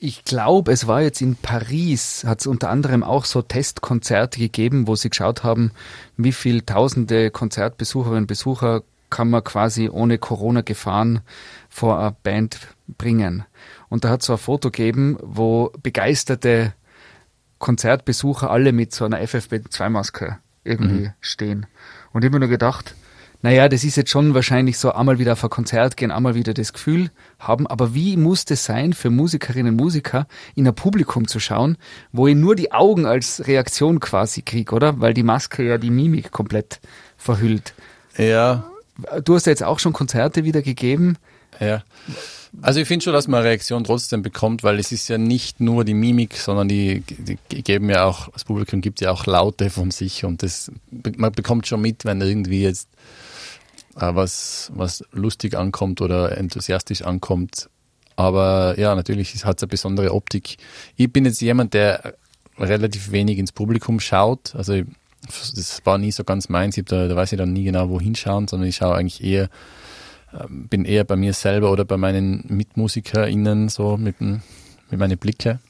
Ich glaube, es war jetzt in Paris, hat es unter anderem auch so Testkonzerte gegeben, wo sie geschaut haben, wie viel tausende Konzertbesucherinnen und Besucher kann man quasi ohne Corona-Gefahren vor eine Band bringen. Und da hat es so ein Foto gegeben, wo begeisterte Konzertbesucher alle mit so einer FFP2-Maske irgendwie mhm. stehen. Und ich habe mir nur gedacht, naja, das ist jetzt schon wahrscheinlich so einmal wieder auf ein Konzert gehen, einmal wieder das Gefühl haben, aber wie muss das sein für Musikerinnen und Musiker, in ein Publikum zu schauen, wo ich nur die Augen als Reaktion quasi kriege, oder? Weil die Maske ja die Mimik komplett verhüllt. Ja. Du hast ja jetzt auch schon Konzerte wieder gegeben. Ja. Also ich finde schon, dass man eine Reaktion trotzdem bekommt, weil es ist ja nicht nur die Mimik, sondern die, die geben ja auch, das Publikum gibt ja auch Laute von sich und das, man bekommt schon mit, wenn irgendwie jetzt was, was lustig ankommt oder enthusiastisch ankommt. Aber ja, natürlich hat es eine besondere Optik. Ich bin jetzt jemand, der relativ wenig ins Publikum schaut. Also das war nie so ganz meins. Ich da, da weiß ich dann nie genau, wohin schauen, sondern ich schaue eigentlich eher, ähm, bin eher bei mir selber oder bei meinen MitmusikerInnen so mit, mit meinen Blicke.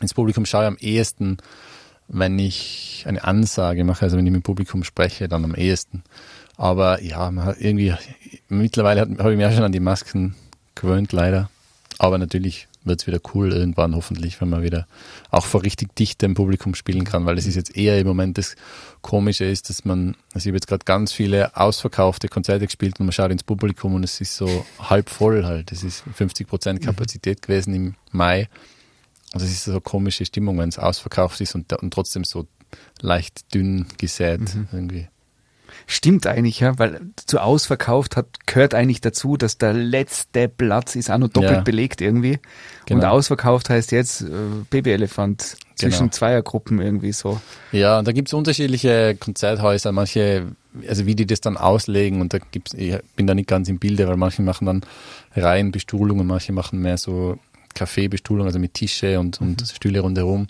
Ins Publikum schaue ich am ehesten, wenn ich eine Ansage mache, also wenn ich mit dem Publikum spreche, dann am ehesten. Aber ja, man hat irgendwie, mittlerweile habe ich mich auch schon an die Masken gewöhnt, leider. Aber natürlich wird es wieder cool irgendwann, hoffentlich, wenn man wieder auch vor richtig dichtem Publikum spielen kann, weil es ist jetzt eher im Moment das Komische ist, dass man, also ich habe jetzt gerade ganz viele ausverkaufte Konzerte gespielt und man schaut ins Publikum und es ist so halb voll halt. Es ist 50 Prozent mhm. Kapazität mhm. gewesen im Mai. Also es ist so eine komische Stimmung, wenn es ausverkauft ist und, und trotzdem so leicht dünn gesät mhm. irgendwie. Stimmt eigentlich, ja, weil zu ausverkauft hat, gehört eigentlich dazu, dass der letzte Platz ist auch noch doppelt ja. belegt irgendwie. Genau. Und ausverkauft heißt jetzt äh, Babyelefant zwischen genau. Zweiergruppen irgendwie so. Ja, und da gibt's unterschiedliche Konzerthäuser, manche, also wie die das dann auslegen und da gibt's, ich bin da nicht ganz im Bilde, weil manche machen dann Reihenbestuhlung und manche machen mehr so Kaffeebestuhlung, also mit Tische und, und mhm. Stühle rundherum.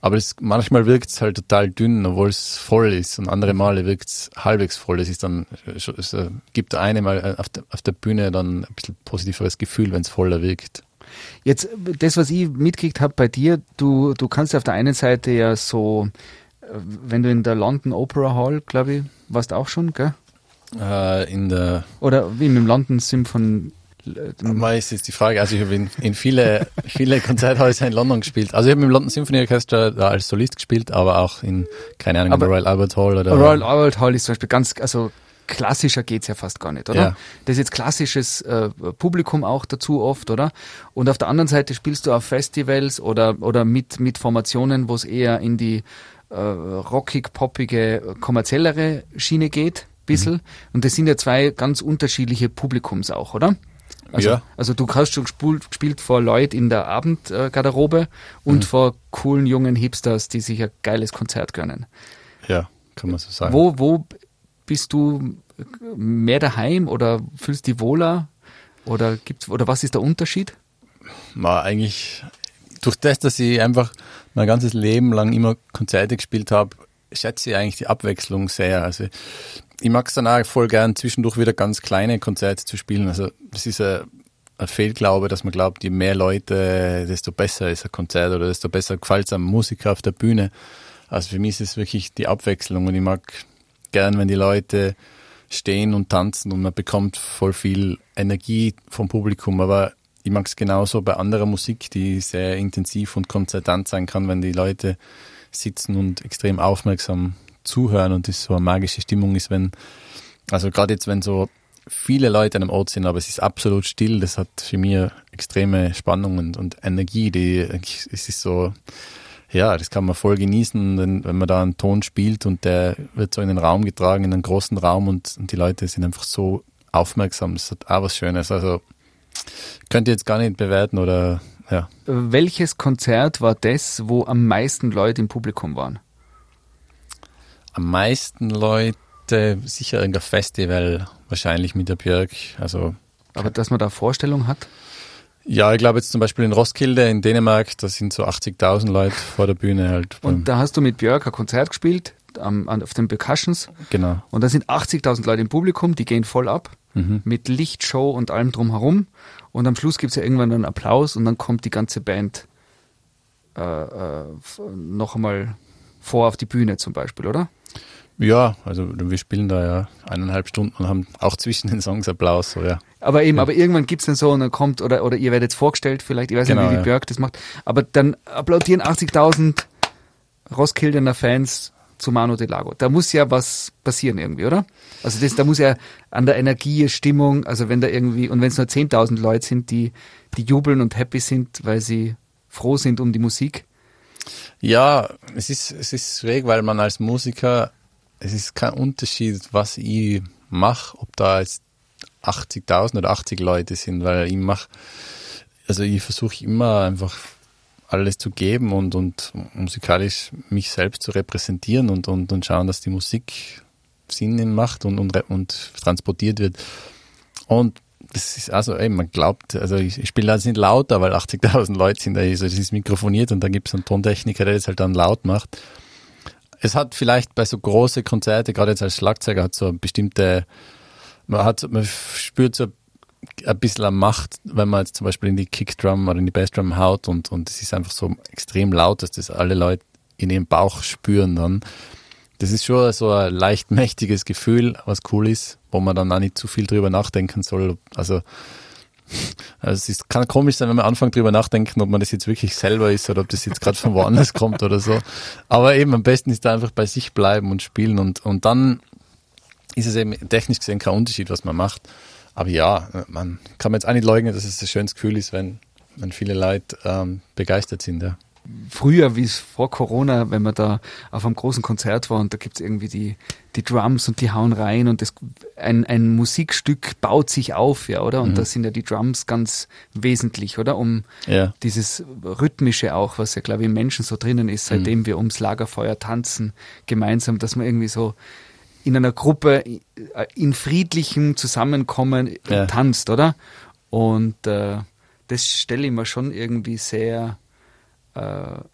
Aber es, manchmal wirkt es halt total dünn, obwohl es voll ist. Und andere Male wirkt es halbwegs voll. Es ist dann, es äh, gibt eine Mal äh, auf der, auf der Bühne dann ein bisschen positiveres Gefühl, wenn es voller wirkt. Jetzt, das, was ich mitgekriegt habe bei dir, du, du kannst auf der einen Seite ja so, äh, wenn du in der London Opera Hall, glaube ich, warst auch schon, gell? Äh, in der Oder wie im London Symphony. Mal ist jetzt die Frage, also ich habe in, in viele, viele Konzerthäuser in London gespielt. Also ich habe im London Symphony Orchestra da als Solist gespielt, aber auch in, keine Ahnung, Aber- Royal Albert Hall oder. Royal Albert Hall ist zum Beispiel ganz, also klassischer geht's ja fast gar nicht, oder? Ja. Das ist jetzt klassisches äh, Publikum auch dazu oft, oder? Und auf der anderen Seite spielst du auf Festivals oder, oder mit, mit Formationen, wo es eher in die äh, rockig, poppige, kommerziellere Schiene geht, bissel. Mhm. Und das sind ja zwei ganz unterschiedliche Publikums auch, oder? Also, Ja. also du hast schon gespielt, gespielt vor Leuten in der Abendgarderobe und Mhm. vor coolen jungen Hipsters, die sich ein geiles Konzert gönnen. Ja, kann man so sagen. Wo, wo bist du mehr daheim oder fühlst du dich wohler? Oder gibt's, oder was ist der Unterschied? war eigentlich durch das, dass ich einfach mein ganzes Leben lang immer Konzerte gespielt habe, schätze ich eigentlich die Abwechslung sehr. Also ich mag es dann auch voll gern zwischendurch wieder ganz kleine Konzerte zu spielen. Also das ist ein, ein Fehlglaube, dass man glaubt, je mehr Leute, desto besser ist ein Konzert oder desto besser gefällt es einem Musiker auf der Bühne. Also für mich ist es wirklich die Abwechslung und ich mag gern, wenn die Leute stehen und tanzen und man bekommt voll viel Energie vom Publikum. Aber ich mag es genauso bei anderer Musik, die sehr intensiv und konzertant sein kann, wenn die Leute sitzen und extrem aufmerksam zuhören und es so eine magische Stimmung ist, wenn, also gerade jetzt, wenn so viele Leute an einem Ort sind, aber es ist absolut still, das hat für mich extreme Spannung und, und Energie, die, es ist so, ja, das kann man voll genießen, wenn, wenn man da einen Ton spielt und der wird so in den Raum getragen, in einen großen Raum und, und die Leute sind einfach so aufmerksam. Das hat auch was Schönes. Also könnt ihr jetzt gar nicht bewerten oder ja. Welches Konzert war das, wo am meisten Leute im Publikum waren? Am meisten Leute sicher irgendein Festival, wahrscheinlich mit der Björk. Also Aber dass man da Vorstellung hat? ja, ich glaube jetzt zum Beispiel in Roskilde in Dänemark, da sind so 80.000 Leute vor der Bühne halt. Und da hast du mit Björk ein Konzert gespielt, am, auf den Percussions. genau. Und da sind 80.000 Leute im Publikum, die gehen voll ab. Mhm. Mit Lichtshow und allem drumherum. Und am Schluss gibt's ja irgendwann einen Applaus und dann kommt die ganze Band äh, äh, noch einmal vor auf die Bühne zum Beispiel, oder? Ja, also wir spielen da ja eineinhalb Stunden und haben auch zwischen den Songs Applaus, so ja. Aber eben, aber irgendwann gibt's dann so und dann kommt, oder, oder ihr werdet vorgestellt vielleicht, ich weiß Genau, nicht, wie die ja. Björk das macht, aber dann applaudieren 80.000 Roskildener Fans zu Manu de Lago. Da muss ja was passieren irgendwie, oder? Also das, da muss ja an der Energie, Stimmung, also wenn da irgendwie, und wenn es nur 10.000 Leute sind, die, die jubeln und happy sind, weil sie froh sind um die Musik. Ja, es ist, es ist schräg, weil man als Musiker, es ist kein Unterschied, was ich mache, ob da jetzt 80.000 oder 80 Leute sind, weil ich mache, also ich versuche immer einfach alles zu geben und, und musikalisch mich selbst zu repräsentieren und, und, und schauen, dass die Musik Sinn macht und, und, und transportiert wird. Und das ist also, ey, man glaubt, also ich, ich spiele jetzt nicht lauter, weil 80.000 Leute sind da, also das ist mikrofoniert und dann gibt es einen Tontechniker, der das halt dann laut macht. Es hat vielleicht bei so große Konzerte, gerade jetzt als Schlagzeuger, hat so eine bestimmte, man hat, man spürt so ein bisschen Macht, wenn man jetzt zum Beispiel in die Kickdrum oder in die Bassdrum haut und, und es ist einfach so extrem laut, dass das alle Leute in ihrem Bauch spüren dann. Das ist schon so ein leicht mächtiges Gefühl, was cool ist, wo man dann auch nicht zu viel drüber nachdenken soll. Also, also es ist, kann komisch sein, wenn man anfängt drüber nachdenken, ob man das jetzt wirklich selber ist oder ob das jetzt gerade von woanders kommt oder so. Aber eben am besten ist da einfach bei sich bleiben und spielen und, und dann ist es eben technisch gesehen kein Unterschied, was man macht. Aber ja, man kann mir jetzt auch nicht leugnen, dass es ein schönes Gefühl ist, wenn, wenn viele Leute ähm, begeistert sind. Ja. Früher, wie es vor Corona, wenn man da auf einem großen Konzert war und da gibt's irgendwie die, die Drums und die hauen rein und das, ein, ein Musikstück baut sich auf, ja, oder? Und da sind ja die Drums ganz wesentlich, oder? Um Ja. dieses Rhythmische auch, was ja, glaube ich, im Menschen so drinnen ist, seitdem wir ums Lagerfeuer tanzen, gemeinsam, dass man irgendwie so in einer Gruppe äh, in friedlichem Zusammenkommen Ja. tanzt, oder? Und äh, das stelle ich mir schon irgendwie sehr äh,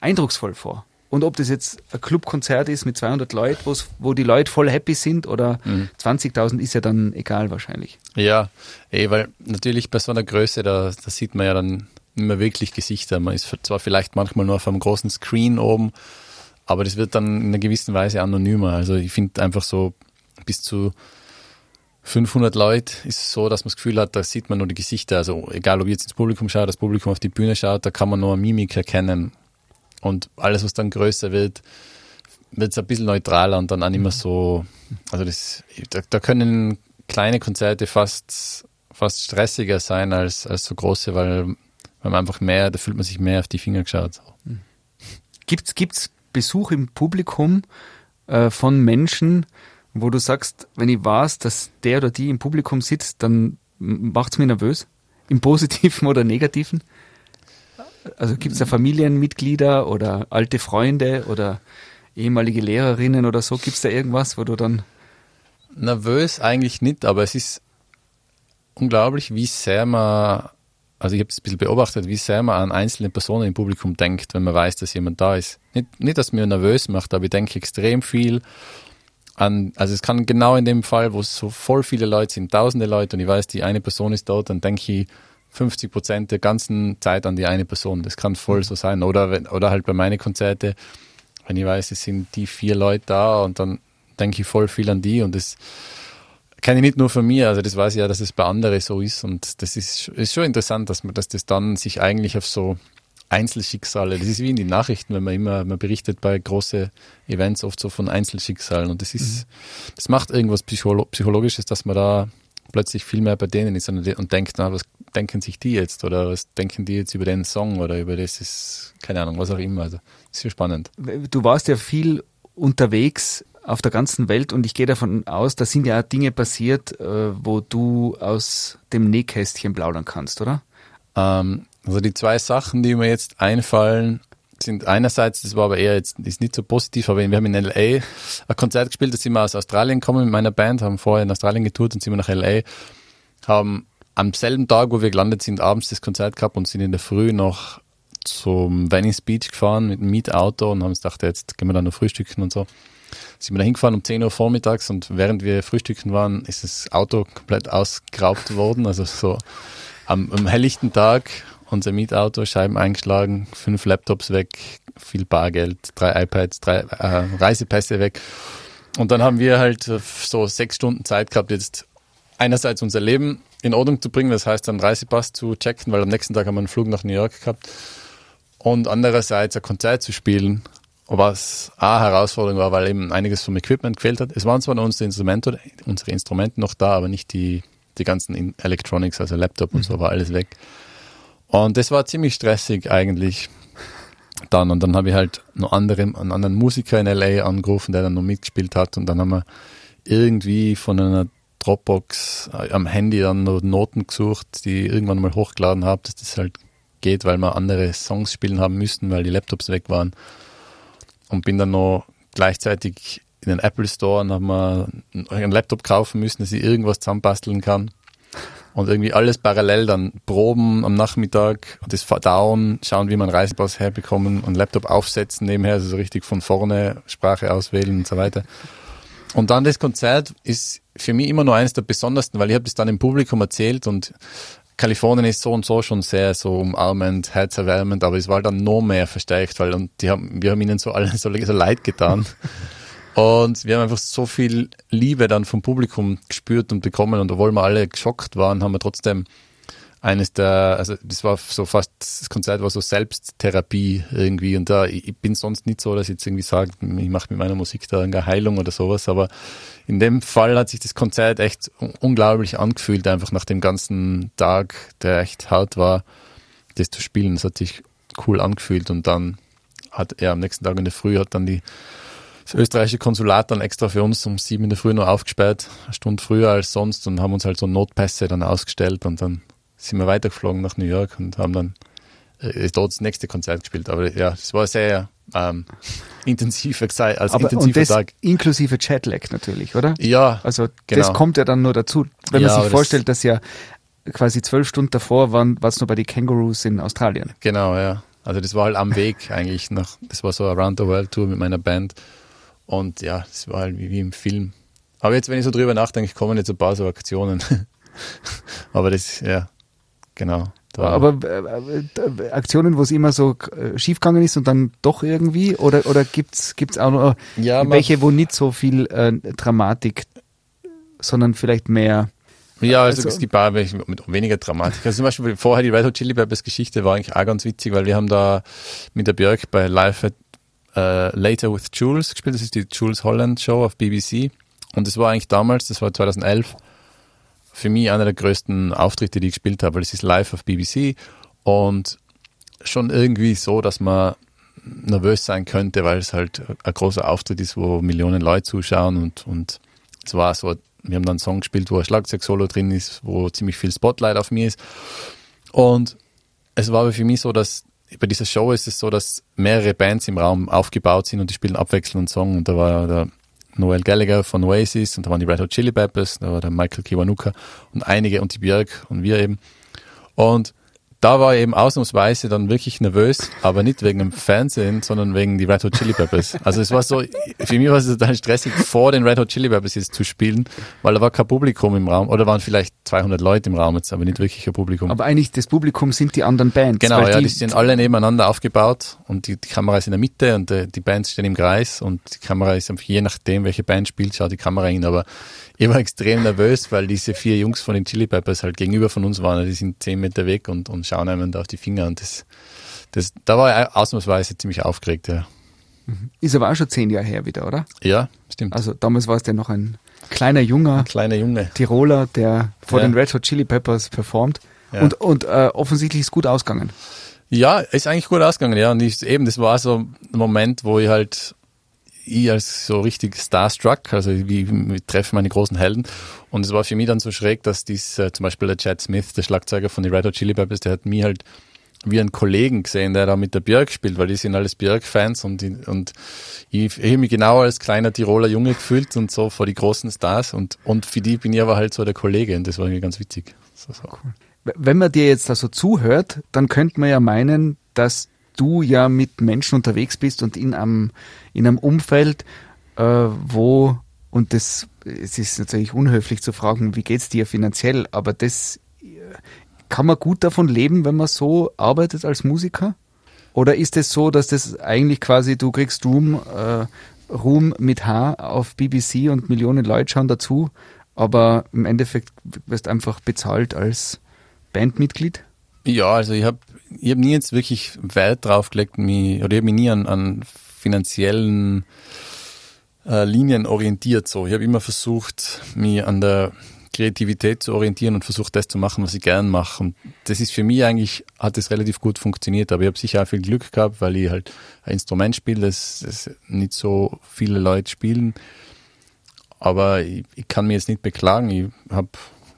eindrucksvoll vor. Und ob das jetzt ein Clubkonzert ist mit 200 Leuten, wo die Leute voll happy sind oder 20.000 ist ja dann egal wahrscheinlich. Ja, eh, weil natürlich bei so einer Größe, da, da sieht man ja dann nicht mehr wirklich Gesichter. Man ist zwar vielleicht manchmal nur auf einem großen Screen oben, aber das wird dann in einer gewissen Weise anonymer. Also ich finde einfach so bis zu 500 Leute ist so, dass man das Gefühl hat, da sieht man nur die Gesichter. Also egal, ob jetzt ins Publikum schaut, das Publikum auf die Bühne schaut, da kann man nur Mimik erkennen. Und alles, was dann größer wird, wird es ein bisschen neutraler und dann auch nicht mehr so. Also das, da, da können kleine Konzerte fast, fast stressiger sein als, als so große, weil, weil man einfach mehr, da fühlt man sich mehr auf die Finger geschaut. Gibt's, gibt's Besuch im Publikum äh, von Menschen, wo du sagst, wenn ich weiß, dass der oder die im Publikum sitzt, dann macht's mich nervös? Im Positiven oder Negativen? Also gibt's da Familienmitglieder oder alte Freunde oder ehemalige Lehrerinnen oder so? Gibt's da irgendwas, wo du dann Nervös eigentlich nicht, aber es ist unglaublich, wie sehr man, also ich habe es ein bisschen beobachtet, wie sehr man an einzelne Personen im Publikum denkt, wenn man weiß, dass jemand da ist. Nicht, nicht dass es mir nervös macht, aber ich denke extrem viel an, also es kann genau in dem Fall, wo so voll viele Leute sind, tausende Leute und ich weiß, die eine Person ist dort, dann denke ich 50 Prozent der ganzen Zeit an die eine Person. Das kann voll so sein. Oder, wenn, oder halt bei meinen Konzerte, wenn ich weiß, es sind die vier Leute da und dann denke ich voll viel an die und das kenne ich nicht nur von mir, also das weiß ich ja, dass es bei anderen so ist und das ist, ist schon interessant, dass man, dass das dann sich eigentlich auf so Einzelschicksale, das ist wie in den Nachrichten, wenn man immer, man berichtet bei großen Events oft so von Einzelschicksalen und das ist, mhm. das macht irgendwas Psycholo Psychologisches, dass man da plötzlich viel mehr bei denen ist und, und denkt, na, was denken sich die jetzt oder was denken die jetzt über den Song oder über das ist, keine Ahnung, was auch immer, also ist sehr spannend. Du warst ja viel unterwegs auf der ganzen Welt und ich gehe davon aus, da sind ja Dinge passiert, äh, wo du aus dem Nähkästchen plaudern kannst, oder? Ähm, also die zwei Sachen, die mir jetzt einfallen, sind einerseits, das war aber eher jetzt ist nicht so positiv, aber wir haben in LA ein Konzert gespielt, da sind wir aus Australien gekommen mit meiner Band, haben vorher in Australien getourt und sind wir nach LA, haben am selben Tag, wo wir gelandet sind, abends das Konzert gehabt und sind in der Früh noch zum Venice Beach gefahren mit einem Mietauto und haben gedacht, jetzt gehen wir da noch frühstücken und so. Sind wir da hingefahren um 10 Uhr vormittags und während wir frühstücken waren, ist das Auto komplett ausgeraubt worden. Also so am, am helllichten Tag unser Mietauto, Scheiben eingeschlagen, fünf Laptops weg, viel Bargeld, drei iPads, drei äh, Reisepässe weg. Und dann haben wir halt so sechs Stunden Zeit gehabt, jetzt einerseits unser Leben in Ordnung zu bringen, das heißt dann Reisepass zu checken, weil am nächsten Tag haben wir einen Flug nach New York gehabt und andererseits ein Konzert zu spielen, was eine Herausforderung war, weil eben einiges vom Equipment gefehlt hat. Es waren zwar unsere Instrumente, unsere Instrumente noch da, aber nicht die, die ganzen Electronics, also Laptop und so war alles weg. Und das war ziemlich stressig eigentlich dann. Und dann habe ich halt noch andere, einen anderen Musiker in LA angerufen, der dann noch mitgespielt hat. Und dann haben wir irgendwie von einer Dropbox äh, am Handy dann noch Noten gesucht, die ich irgendwann mal hochgeladen habe, dass das halt geht, weil wir andere Songs spielen haben müssten, weil die Laptops weg waren. Und bin dann noch gleichzeitig in den Apple Store und habe mir einen Laptop kaufen müssen, dass ich irgendwas zusammenbasteln kann. Und irgendwie alles parallel dann proben am Nachmittag, das verdauen, schauen, wie man Reisepass herbekommen und Laptop aufsetzen nebenher, also so richtig von vorne Sprache auswählen und so weiter. Und dann das Konzert ist für mich immer nur eines der besondersten, weil ich habe das dann im Publikum erzählt und Kalifornien ist so und so schon sehr so umarmend, herzerwärmend, aber es war dann noch mehr verstärkt, weil und die haben, wir haben ihnen so alle so, so leid getan. Und wir haben einfach so viel Liebe dann vom Publikum gespürt und bekommen. Und obwohl wir alle geschockt waren, haben wir trotzdem eines der, also das war so fast, das Konzert war so Selbsttherapie irgendwie. Und da, ich bin sonst nicht so, dass ich jetzt irgendwie sage, ich mache mit meiner Musik da eine Heilung oder sowas. Aber in dem Fall hat sich das Konzert echt unglaublich angefühlt, einfach nach dem ganzen Tag, der echt hart war, das zu spielen. Das hat sich cool angefühlt. Und dann hat er am nächsten Tag in der Früh hat dann die das österreichische Konsulat dann extra für uns um sieben in der Früh noch aufgesperrt, eine Stunde früher als sonst und haben uns halt so Notpässe dann ausgestellt und dann sind wir weitergeflogen nach New York und haben dann äh, dort das nächste Konzert gespielt. Aber ja, es war sehr ähm, intensive Zeit, als Aber, intensiver und das Tag. Inklusive Jetlag natürlich, oder? Ja, Also genau. das kommt ja dann nur dazu. Wenn Ja, man sich das- vorstellt, dass ja quasi zwölf Stunden davor waren, war es nur bei den Kangaroos in Australien. Genau, ja. Also das war halt am Weg eigentlich nach, das war so eine Around the World Tour mit meiner Band. Und ja, das war halt wie, wie im Film. Aber jetzt, wenn ich so drüber nachdenke, kommen jetzt ein paar so Aktionen. Aber das, ja, genau. Aber äh, äh, Aktionen, wo es immer so äh, schiefgegangen ist und dann doch irgendwie? Oder, oder gibt's gibt's auch noch Ja, man- welche, wo nicht so viel äh, Dramatik sondern vielleicht mehr. Ja, also, Also- es gibt auch welche mit weniger Dramatik. Also zum Beispiel vorher die Red Hot Chili Peppers Geschichte war eigentlich auch ganz witzig, weil wir haben da mit der Björk bei Live at äh, Later with Jules gespielt. Das ist die Jules Holland Show auf BBC. Und das war eigentlich damals, das war 2011, für mich einer der größten Auftritte, die ich gespielt habe, weil es ist live auf BBC und schon irgendwie so, dass man nervös sein könnte, weil es halt ein großer Auftritt ist, wo Millionen Leute zuschauen und, und es war so, wir haben dann einen Song gespielt, wo ein Schlagzeug-Solo drin ist, wo ziemlich viel Spotlight auf mir ist und es war aber für mich so, dass bei dieser Show ist es so, dass mehrere Bands im Raum aufgebaut sind und die spielen abwechselnd einen Song und da war der Noel Gallagher von Oasis und da waren die Red Hot Chili Peppers, da war der Michael Kiwanuka und einige und die Björk und wir eben. Und da war ich eben ausnahmsweise dann wirklich nervös, aber nicht wegen dem Fernsehen, sondern wegen die Red Hot Chili Peppers. Also es war so, für mich war es total stressig, vor den Red Hot Chili Peppers jetzt zu spielen, weil da war kein Publikum im Raum, oder waren vielleicht 200 Leute im Raum jetzt, aber nicht wirklich ein Publikum. Aber eigentlich das Publikum sind die anderen Bands. Genau, weil ja, die, sind alle nebeneinander aufgebaut und die, die Kamera ist in der Mitte und die, die Bands stehen im Kreis und die Kamera ist, einfach- je nachdem, welche Band spielt, schaut die Kamera hin. Aber ich war extrem nervös, weil diese vier Jungs von den Chili Peppers halt gegenüber von uns waren. Die sind zehn Meter weg und, und schauen einem da auf die Finger und das, das, da war ich ausnahmsweise ziemlich aufgeregt, ja. Ist aber auch schon zehn Jahre her wieder, oder? Ja, stimmt. Also damals war es ja noch ein kleiner junger Kleiner Junge. Tiroler, der vor Ja. den Red Hot Chili Peppers performt. Ja. Und, und äh, offensichtlich ist gut ausgegangen. Ja, ist eigentlich gut ausgegangen, ja. Und ich, eben, das war so ein Moment, wo ich halt, ich als so richtig starstruck, also wie, ich treffe meine großen Helden. Und es war für mich dann so schräg, dass dies, äh, zum Beispiel der Chad Smith, der Schlagzeuger von den Red Hot Chili Peppers, der hat mich halt wie einen Kollegen gesehen, der da mit der Björk spielt, weil die sind alles Björk-Fans und, und ich, ich habe mich genau als kleiner Tiroler Junge gefühlt und so vor die großen Stars und, und für die bin ich aber halt so der Kollege und das war irgendwie ganz witzig. So, so. W- Wenn man dir jetzt da so zuhört, dann könnte man ja meinen, dass du ja mit Menschen unterwegs bist und in einem, in einem Umfeld, äh, wo, und das, es ist natürlich unhöflich zu fragen, wie geht's dir finanziell, aber das, äh, kann man gut davon leben, wenn man so arbeitet als Musiker? Oder ist es so, dass das eigentlich quasi, du kriegst Ruhm, äh, Ruhm mit H auf BBC und Millionen Leute schauen dazu, aber im Endeffekt wirst einfach bezahlt als Bandmitglied? Ja, also ich habe ich hab nie jetzt wirklich Wert drauf gelegt, mich, oder ich habe mich nie an, an finanziellen äh, Linien orientiert. So. Ich habe immer versucht, mich an der Kreativität zu orientieren und versucht, das zu machen, was ich gern mache. Und das ist für mich eigentlich, hat das relativ gut funktioniert, aber ich habe sicher auch viel Glück gehabt, weil ich halt ein Instrument spiele, das, das nicht so viele Leute spielen. Aber ich, ich kann mir jetzt nicht beklagen. Ich habe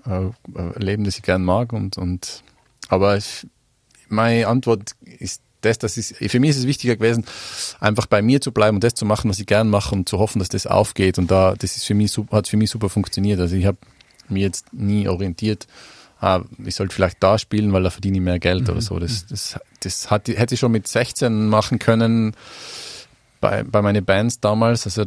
äh, ein Leben, das ich gern mag und, und aber ich, meine Antwort ist das, das ist, für mich ist es wichtiger gewesen, einfach bei mir zu bleiben und das zu machen, was ich gern mache und zu hoffen, dass das aufgeht. Und da, das ist für mich, hat für mich super funktioniert. Also ich habe mir jetzt nie orientiert, ah, ich sollte vielleicht da spielen, weil da verdiene ich mehr Geld oder so. Das, das, das hat, hätte ich schon mit 16 machen können bei, bei meinen Bands damals. Also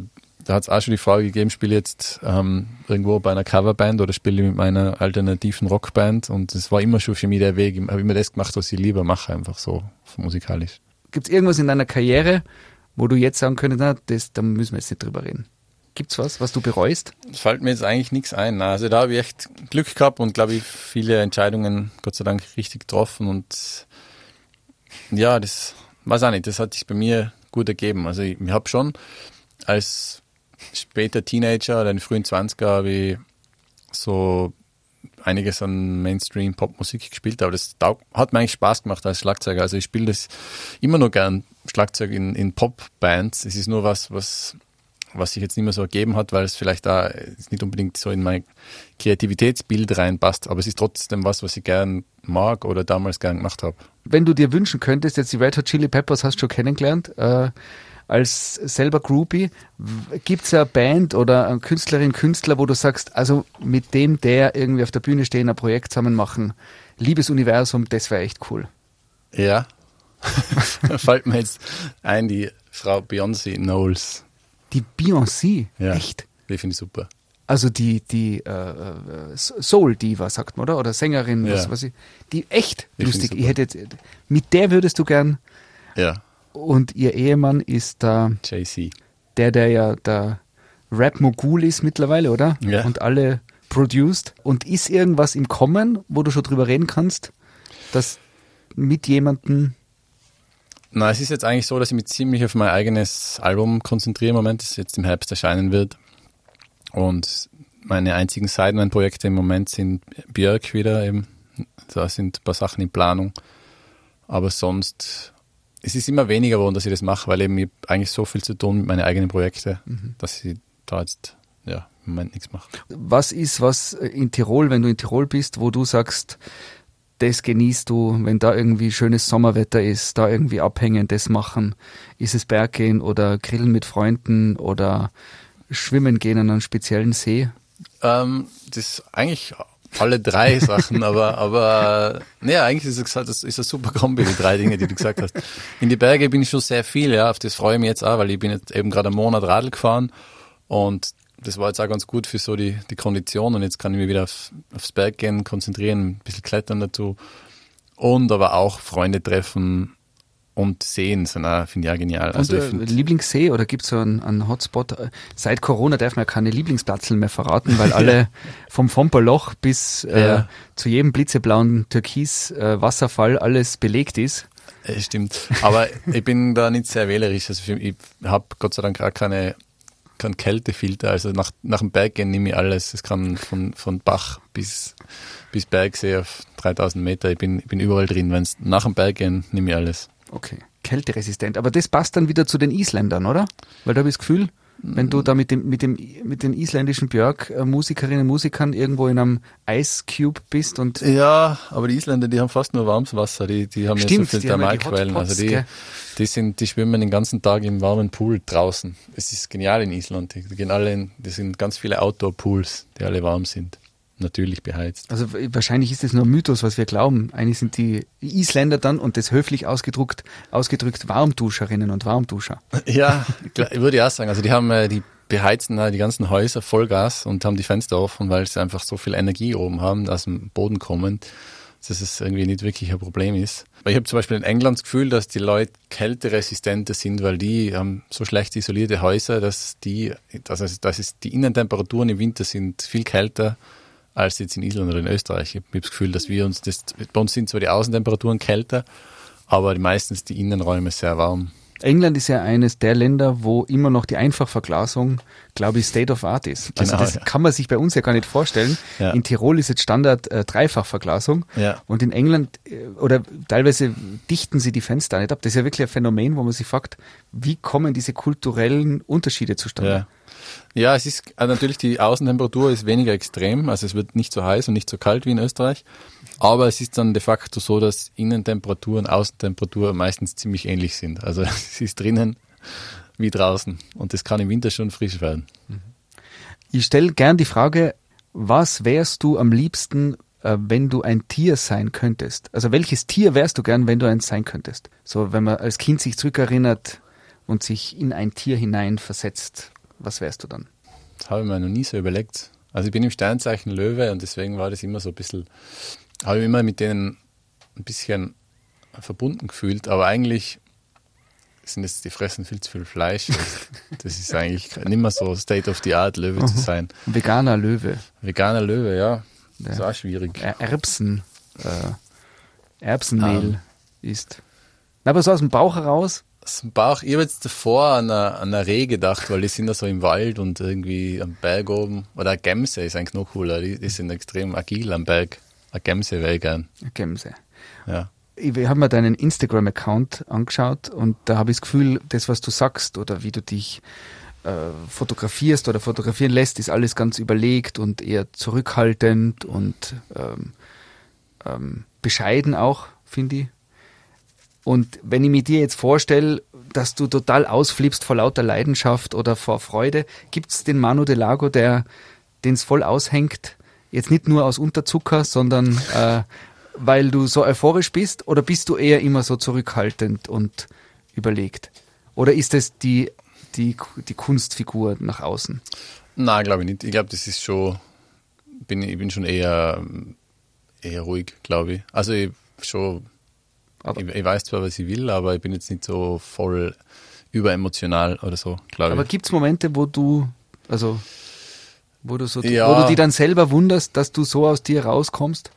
da hat es auch schon die Frage gegeben, spiele ich jetzt ähm, irgendwo bei einer Coverband oder spiele ich mit meiner alternativen Rockband und das war immer schon für mich der Weg. Ich habe immer das gemacht, was ich lieber mache, einfach so musikalisch. Gibt es irgendwas in deiner Karriere, wo du jetzt sagen könntest, na, das, da müssen wir jetzt nicht drüber reden? Gibt's was, was du bereust? Es fällt mir jetzt eigentlich nichts ein. Also da habe ich echt Glück gehabt und glaube ich viele Entscheidungen Gott sei Dank richtig getroffen und ja, das weiß auch nicht, das hat sich bei mir gut ergeben. Also ich, ich habe schon als später Teenager oder in den frühen 20er habe ich so einiges an Mainstream-Popmusik gespielt, aber das hat mir eigentlich Spaß gemacht als Schlagzeuger. Also ich spiele das immer noch gern Schlagzeug in, in Pop-Bands. Es ist nur was, was, was sich jetzt nicht mehr so ergeben hat, weil es vielleicht da nicht unbedingt so in mein Kreativitätsbild reinpasst, aber es ist trotzdem was, was ich gern mag oder damals gern gemacht habe. Wenn du dir wünschen könntest, jetzt die Red Hot Chili Peppers hast du schon kennengelernt, äh, als selber Groupie, gibt es eine Band oder eine Künstlerin, Künstler, wo du sagst, also mit dem, der irgendwie auf der Bühne stehen, ein Projekt zusammen machen, liebes Universum, das wäre echt cool. Ja. fällt mir jetzt ein, die Frau Beyoncé Knowles. Die Beyoncé, Ja. echt. Die finde ich super. Also die, die äh, äh, Soul-Diva, sagt man, oder? Oder Sängerin, Ja. was weiß ich. Die echt Die lustig. ich Ich hätte jetzt, mit der würdest du gern, Ja, und ihr Ehemann ist da JC. der, der ja der Rap-Mogul ist mittlerweile, oder? Ja. Und alle produced. Und ist irgendwas im Kommen, wo du schon drüber reden kannst, dass mit jemandem Na, es ist jetzt eigentlich so, dass ich mich ziemlich auf mein eigenes Album konzentriere im Moment, das jetzt im Herbst erscheinen wird. Und meine einzigen Sideman-Projekte im Moment sind Björk wieder eben. Da sind ein paar Sachen in Planung. Aber sonst, es ist immer weniger geworden, dass ich das mache, weil eben ich eigentlich so viel zu tun mit meinen eigenen Projekten, dass ich da jetzt ja, im Moment nichts mache. was ist was in Tirol, wenn du in Tirol bist, wo du sagst, das genießt du, wenn da irgendwie schönes Sommerwetter ist, da irgendwie abhängen, das machen. Ist es Berggehen oder Grillen mit Freunden oder Schwimmen gehen an einem speziellen See? Ähm, das ist eigentlich alle drei Sachen, aber, aber naja, eigentlich ist es das ist eine super Kombi, die drei Dinge, die du gesagt hast. In die Berge bin ich schon sehr viel, ja, auf das freue ich mich jetzt auch, weil ich bin jetzt eben gerade einen Monat Radl gefahren und das war jetzt auch ganz gut für so die, die Kondition und jetzt kann ich mich wieder auf, aufs Berggehen konzentrieren, ein bisschen klettern dazu und aber auch Freunde treffen und sehen, sind auch, finde ich auch genial. Also und, ich äh, find, Lieblingssee oder gibt es so einen, einen Hotspot? Seit Corona darf man ja keine Lieblingsplatzeln mehr verraten, weil alle vom Fomperloch bis äh, Ja. zu jedem blitzeblauen Türkis äh, alles belegt ist. äh, stimmt. Aber ich bin da nicht sehr wählerisch. Also ich habe Gott sei Dank auch keine, keinen Kältefilter. Also nach, nach dem Berggehen nehme ich alles. Es kann von, von Bach bis, bis Bergsee auf 3000 Meter. Ich bin, ich bin überall drin. Wenn es nach dem Berggehen nehme ich alles. Okay, kälteresistent. Aber das passt dann wieder zu den Isländern, oder? Weil da habe ich das Gefühl, wenn du da mit dem, mit dem, mit den isländischen Björk-Musikerinnen und Musikern irgendwo in einem Ice Cube bist und Ja, aber die Isländer, die haben fast nur warmes Wasser. Die, die haben Stimmt, nicht so die viele ja die Thermalquellen. Hotspots, Also die, gell? die sind, die schwimmen den ganzen Tag im warmen Pool draußen. Es ist genial in Island. Die gehen alle in, das sind ganz viele Outdoor-Pools, die alle warm sind. Natürlich beheizt. Also wahrscheinlich ist es nur ein Mythos, was wir glauben. Eigentlich sind die Isländer dann, und das höflich ausgedrückt, ausgedrückt Warmduscherinnen und Warmduscher. Ja, klar, ich würde auch sagen. Also die haben, äh, die beheizen die ganzen Häuser Vollgas und haben die Fenster offen, weil sie einfach so viel Energie oben haben, aus dem Boden kommend, dass es irgendwie nicht wirklich ein Problem ist. Weil ich habe zum Beispiel in England das Gefühl, dass die Leute kälteresistenter sind, weil die haben so schlecht isolierte Häuser, dass die, dass es, dass es die Innentemperaturen im Winter sind viel kälter als jetzt in Island oder in Österreich. Ich habe das Gefühl, dass wir uns das, bei uns sind zwar die Außentemperaturen kälter, aber meistens die Innenräume sehr warm. England ist ja eines der Länder, wo immer noch die Einfachverglasung, glaube ich, State of Art ist. Also Genau, das ja. kann man sich bei uns ja gar nicht vorstellen. Ja. In Tirol ist jetzt Standard äh, Dreifachverglasung Ja. und in England äh, oder teilweise dichten sie die Fenster nicht ab. Das ist ja wirklich ein Phänomen, wo man sich fragt, wie kommen diese kulturellen Unterschiede zustande? Ja. Es ist also natürlich die Außentemperatur ist weniger extrem, also es wird nicht so heiß und nicht so kalt wie in Österreich, aber es ist dann de facto so, dass Innentemperatur und Außentemperatur meistens ziemlich ähnlich sind. Also es ist drinnen wie draußen und das kann im Winter schon frisch werden. Ich stelle gern die Frage, was wärst du am liebsten, äh, wenn du ein Tier sein könntest? Also welches Tier wärst du gern, wenn du eins sein könntest? So, wenn man als Kind sich zurückerinnert und sich in ein Tier hinein versetzt, was wärst du dann? Das habe ich mir noch nie so überlegt. Also ich bin im Sternzeichen Löwe und deswegen war das immer so ein bisschen, habe ich immer mit denen ein bisschen verbunden gefühlt, aber eigentlich sind es, die fressen viel zu viel Fleisch. Das, das ist eigentlich nicht mehr so State of the Art, Löwe zu sein. Veganer Löwe, Veganer Löwe, ja. Das ist auch schwierig. Er- Erbsen, äh, Erbsenmehl ist. Na, aber so aus dem Bauch heraus, Aus dem Bauch, ich habe jetzt davor an eine, an eine Reh gedacht, weil die sind da so im Wald und irgendwie am Berg oben. Oder eine Gemse ist eigentlich noch cooler, die, die sind extrem agil am Berg. Eine Gemse wäre ich gern. Gemse. Ja. Ich habe mir deinen Instagram-Account angeschaut und da habe ich das Gefühl, das, was du sagst oder wie du dich äh, fotografierst oder fotografieren lässt, ist alles ganz überlegt und eher zurückhaltend und ähm, ähm, bescheiden auch, finde ich. Und wenn ich mir dir jetzt vorstelle, dass du total ausflippst vor lauter Leidenschaft oder vor Freude, gibt es den Manu de Lago, der den es voll aushängt, jetzt nicht nur aus Unterzucker, sondern äh, weil du so euphorisch bist, oder bist du eher immer so zurückhaltend und überlegt? Oder ist es die, die, die Kunstfigur nach außen? Nein, glaube ich nicht. Ich glaube, das ist schon, bin, ich bin schon eher, eher ruhig, glaube ich. Also ich schon, Aber- ich, ich weiß zwar, was ich will, aber ich bin jetzt nicht so voll überemotional oder so, glaube Aber ich. gibt es Momente, wo du, also Wo du, so, Ja. wo du die dann selber wunderst, dass du so aus dir rauskommst?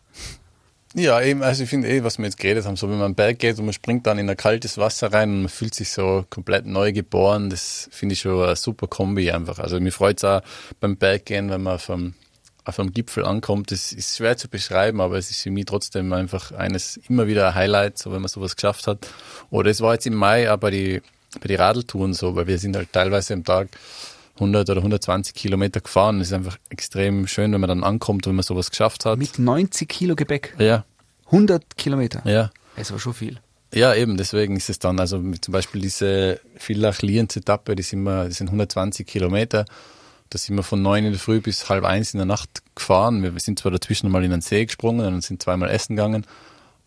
Ja, eben, also ich finde eh, was wir jetzt geredet haben, so wenn man am Berg geht und man springt dann in ein kaltes Wasser rein und man fühlt sich so komplett neu geboren, das finde ich schon eine super Kombi einfach. Also mir freut es auch beim Berggehen, wenn man auf einem, auf einem Gipfel ankommt. Das ist schwer zu beschreiben, aber es ist für mich trotzdem einfach eines, immer wieder ein Highlight, so wenn man sowas geschafft hat. Oder es war jetzt im Mai bei die, bei die Radeltouren so, weil wir sind halt teilweise am Tag 100 oder 120 Kilometer gefahren. Es ist einfach extrem schön, wenn man dann ankommt, wenn man sowas geschafft hat. Mit 90 Kilo Gepäck. ja, 100 Kilometer. ja. Das war schon viel. Ja, eben, deswegen ist es dann, also zum Beispiel diese Villach-Lienz-Etappe, die sind wir, das sind 120 Kilometer. Da sind wir von neun in der Früh bis halb eins in der Nacht gefahren. Wir sind zwar dazwischen mal in den See gesprungen und sind zweimal essen gegangen,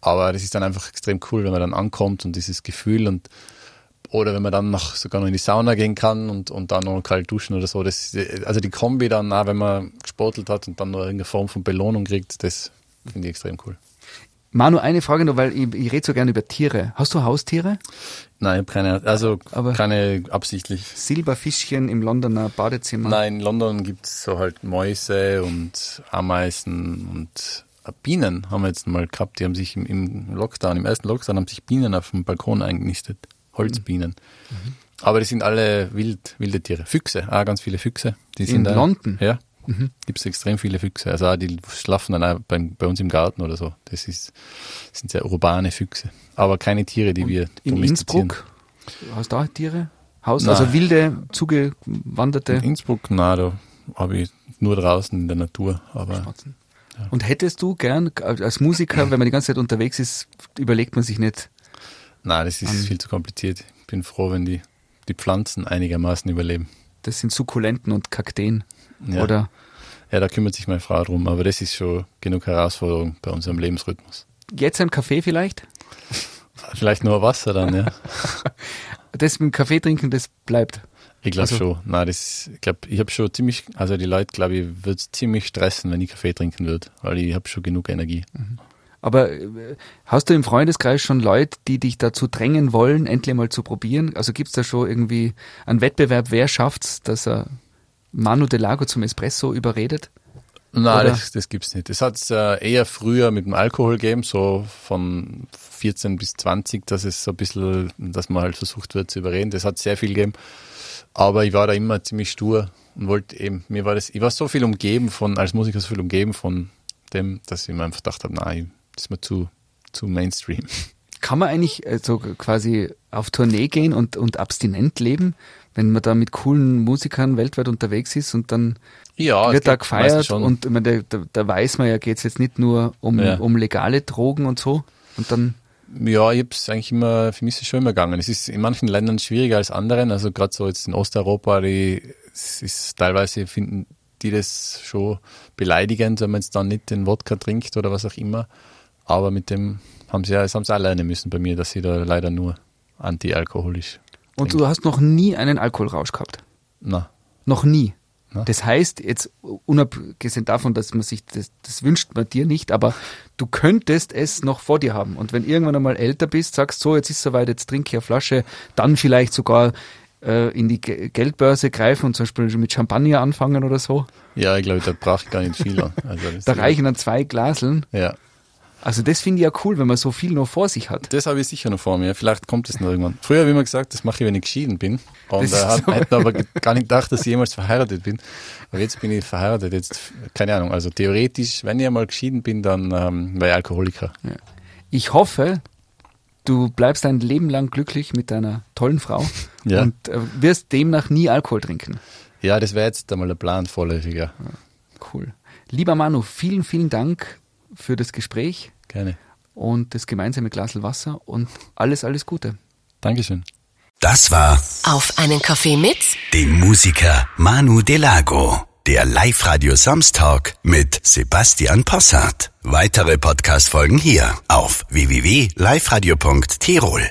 aber das ist dann einfach extrem cool, wenn man dann ankommt und dieses Gefühl und oder wenn man dann noch sogar noch in die Sauna gehen kann und, und dann noch kalt duschen oder so. Das, also die Kombi dann, auch wenn man gesportelt hat und dann noch irgendeine Form von Belohnung kriegt, das finde ich extrem cool. Manu, eine Frage nur, weil ich, ich rede so gerne über Tiere. Hast du Haustiere? Nein, ich habe keine, also Aber- keine absichtlich. Silberfischchen im Londoner Badezimmer. Nein, in London gibt's so halt Mäuse und Ameisen und äh, Bienen haben wir jetzt mal gehabt. Die haben sich im, im Lockdown, im ersten Lockdown, haben sich Bienen auf dem Balkon eingenistet. Holzbienen. Aber die sind alle wild, wilde Tiere. Füchse, auch ganz viele Füchse. Die sind da, London? Ja. Gibt's extrem viele Füchse. Also auch die schlafen dann auch bei, bei uns im Garten oder so. Das ist, sind sehr urbane Füchse. Aber keine Tiere, die wir In. Innsbruck? Hast du auch Tiere? Haus, Nein. also wilde, zugewanderte In Innsbruck, na, da habe ich nur draußen in der Natur. Aber Spatzen. Und hättest du gern, als Musiker, wenn man die ganze Zeit unterwegs ist, überlegt man sich nicht, Nein, das ist An- viel zu kompliziert. Ich bin froh, wenn die, die Pflanzen einigermaßen überleben. das sind Sukkulenten und Kakteen. Ja. Oder Ja, da kümmert sich meine Frau drum, aber das ist schon genug Herausforderung bei unserem Lebensrhythmus. jetzt ein Kaffee vielleicht? Vielleicht nur Wasser dann, ja. Das mit dem Kaffee trinken, das bleibt. Ich glaube Also- schon. Nein, das, ich glaube, ich habe schon ziemlich, also die Leute, glaube ich, es ziemlich stressen, wenn ich Kaffee trinken würde, weil ich habe schon genug Energie. Aber äh, hast du im Freundeskreis schon Leute, die dich dazu drängen wollen, endlich mal zu probieren? Also gibt's da schon irgendwie einen Wettbewerb, wer schafft's, dass er Manu de Lago zum Espresso überredet? Nein, Oder? das, das gibt's nicht. Das hat's äh, eher früher mit dem Alkohol gegeben, so von 14 bis 20, dass es so ein bisschen, dass man halt versucht wird zu überreden. Das hat sehr viel gegeben. Aber ich war da immer ziemlich stur und wollte eben, mir war das, ich war so viel umgeben von, als Musiker so viel umgeben von dem, dass ich mir einfach gedacht habe, nein, das ist mir zu, zu Mainstream. Kann man eigentlich äh, so quasi auf Tournee gehen und, und abstinent leben, wenn man da mit coolen Musikern weltweit unterwegs ist und dann Ja, wird es da geht gefeiert und ich meine, da, da, weiß man ja, geht's jetzt nicht nur um, Ja. um legale Drogen und so und dann Ja, ich habe es eigentlich immer, für mich ist es schon immer gegangen. Es ist in manchen Ländern schwieriger als anderen. Also gerade so jetzt in Osteuropa, die, es ist teilweise finden die das schon beleidigend, wenn man jetzt dann nicht den Wodka trinkt oder was auch immer. Aber mit dem haben sie ja, das haben sie lernen müssen bei mir, dass sie da leider nur antialkoholisch. und du hast noch nie einen Alkoholrausch gehabt. Na, Noch nie. Na. Das heißt, jetzt unabgesehen davon, dass man sich das, das wünscht man dir nicht, aber du könntest es noch vor dir haben. Und wenn irgendwann einmal älter bist, sagst so, jetzt ist soweit, jetzt trinke ich eine Flasche, dann vielleicht sogar äh, in die Ge- Geldbörse greifen und zum Beispiel mit Champagner anfangen oder so. ja, ich glaube, da brauche ich gar nicht viel an. Also Da reichen dann zwei Glaseln. Ja, Also das finde ich ja cool, wenn man so viel noch vor sich hat. das habe ich sicher noch vor mir. Vielleicht kommt es noch irgendwann. Früher habe ich immer gesagt, das mache ich, wenn ich geschieden bin. Und äh, hat, so- hätte aber gar nicht gedacht, dass ich jemals verheiratet bin. Aber jetzt bin ich verheiratet. Jetzt, keine Ahnung, also theoretisch, wenn ich einmal geschieden bin, dann ähm, wäre ich Alkoholiker. Ich hoffe, du bleibst dein Leben lang glücklich mit deiner tollen Frau Ja. und äh, wirst demnach nie Alkohol trinken. Ja, das wäre jetzt einmal der Plan vorläufiger. Cool. Lieber Manu, vielen, vielen Dank für das Gespräch Gerne. und das gemeinsame Glasel Wasser und alles, alles Gute. Dankeschön. Das war Auf einen Kaffee mit dem Musiker Manu Delago. Der Live-Radio Samstag mit Sebastian Possart. Weitere Podcast-Folgen hier auf www.liveradio.tirol.